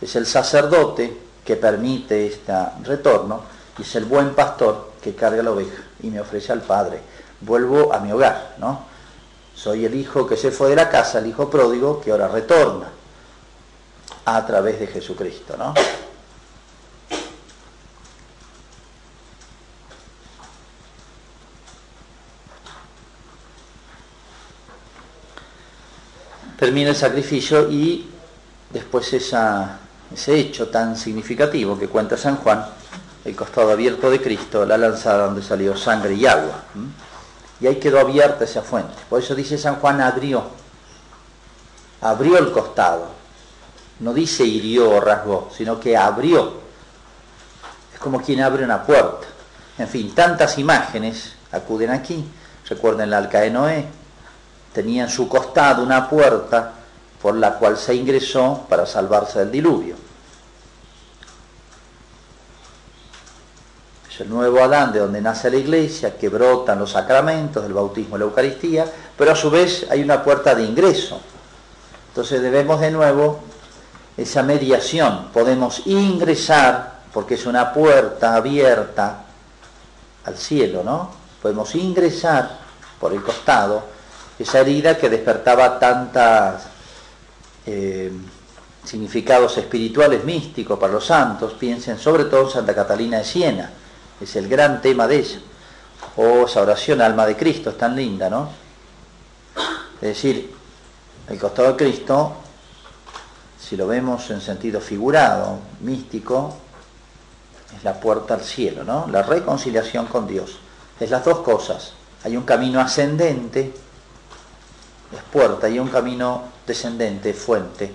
Es el sacerdote que permite este retorno y es el buen pastor que carga la oveja y me ofrece al Padre. Vuelvo a mi hogar, ¿no? Soy el hijo que se fue de la casa, el hijo pródigo que ahora retorna a través de Jesucristo, ¿no? termina el sacrificio y después ese hecho tan significativo que cuenta San Juan, el costado abierto de Cristo, la lanzada donde salió sangre y agua. Y ahí quedó abierta esa fuente. Por eso dice San Juan abrió. Abrió el costado. No dice hirió o rasgó, sino que abrió. Es como quien abre una puerta. En fin, tantas imágenes acuden aquí. Recuerden la alca de Noé. Tenía en su costado una puerta por la cual se ingresó para salvarse del diluvio. El nuevo Adán de donde nace la iglesia, que brotan los sacramentos del bautismo y la Eucaristía, pero a su vez hay una puerta de ingreso. Entonces debemos de nuevo esa mediación. Podemos ingresar, porque es una puerta abierta al cielo, ¿no? Podemos ingresar por el costado esa herida que despertaba tantas eh, significados espirituales místicos para los santos, piensen sobre todo en Santa Catalina de Siena, es el gran tema de ella. O esa oración alma de Cristo, es tan linda, ¿no? Es decir, el costado de Cristo, si lo vemos en sentido figurado, místico, es la puerta al cielo, ¿no? La reconciliación con Dios. Es las dos cosas. Hay un camino ascendente, es puerta, y un camino descendente, fuente.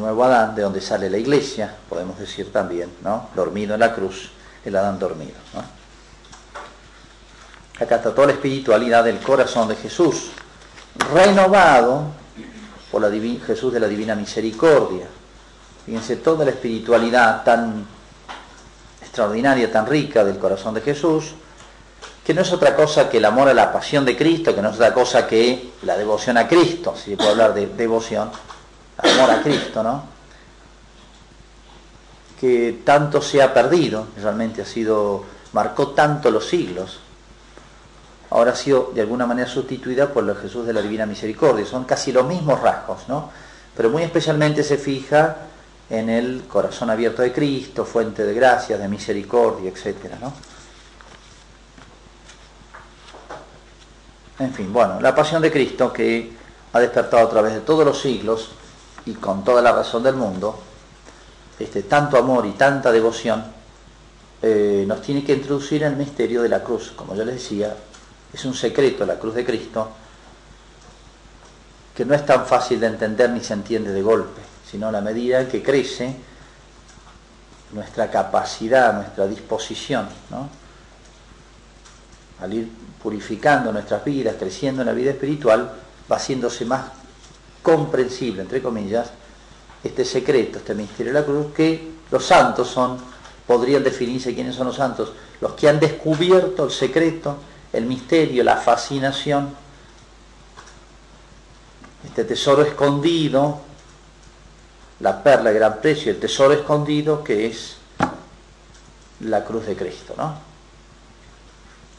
Nuevo Adán de donde sale la iglesia, podemos decir también, ¿no? Dormido en la cruz, el Adán dormido. Acá está toda la espiritualidad del corazón de Jesús, renovado por la Jesús de la Divina Misericordia. Fíjense toda la espiritualidad tan extraordinaria, tan rica del corazón de Jesús, que no es otra cosa que el amor a la pasión de Cristo, que no es otra cosa que la devoción a Cristo, si se puede hablar de devoción, amor a Cristo, ¿no? Que tanto se ha perdido, realmente ha sido, marcó tanto los siglos, ahora ha sido de alguna manera sustituida por el Jesús de la Divina Misericordia, son casi los mismos rasgos, ¿no? Pero muy especialmente se fija en el corazón abierto de Cristo, fuente de gracia, de misericordia, etcétera, ¿no? En fin, bueno, la pasión de Cristo que ha despertado a través de todos los siglos y con toda la razón del mundo, este, tanto amor y tanta devoción, eh, nos tiene que introducir en el misterio de la cruz. Como yo les decía, es un secreto la cruz de Cristo que no es tan fácil de entender ni se entiende de golpe, sino a la medida que crece nuestra capacidad, nuestra disposición, ¿no? al ir purificando nuestras vidas, creciendo en la vida espiritual, va haciéndose más comprensible, entre comillas, este secreto, este misterio de la cruz, que los santos son, podrían definirse quiénes son los santos, los que han descubierto el secreto, el misterio, la fascinación, este tesoro escondido, la perla de gran precio, el tesoro escondido que es la cruz de Cristo, ¿no?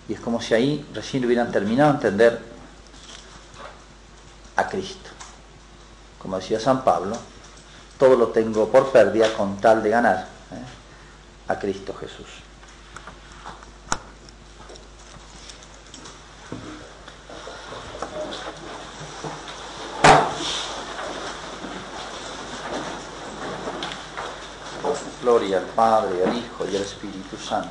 Y es como si ahí recién hubieran terminado de entender a Cristo. Como decía San Pablo, todo lo tengo por pérdida con tal de ganar ¿eh? a Cristo Jesús. Gloria al Padre, al Hijo y al Espíritu Santo.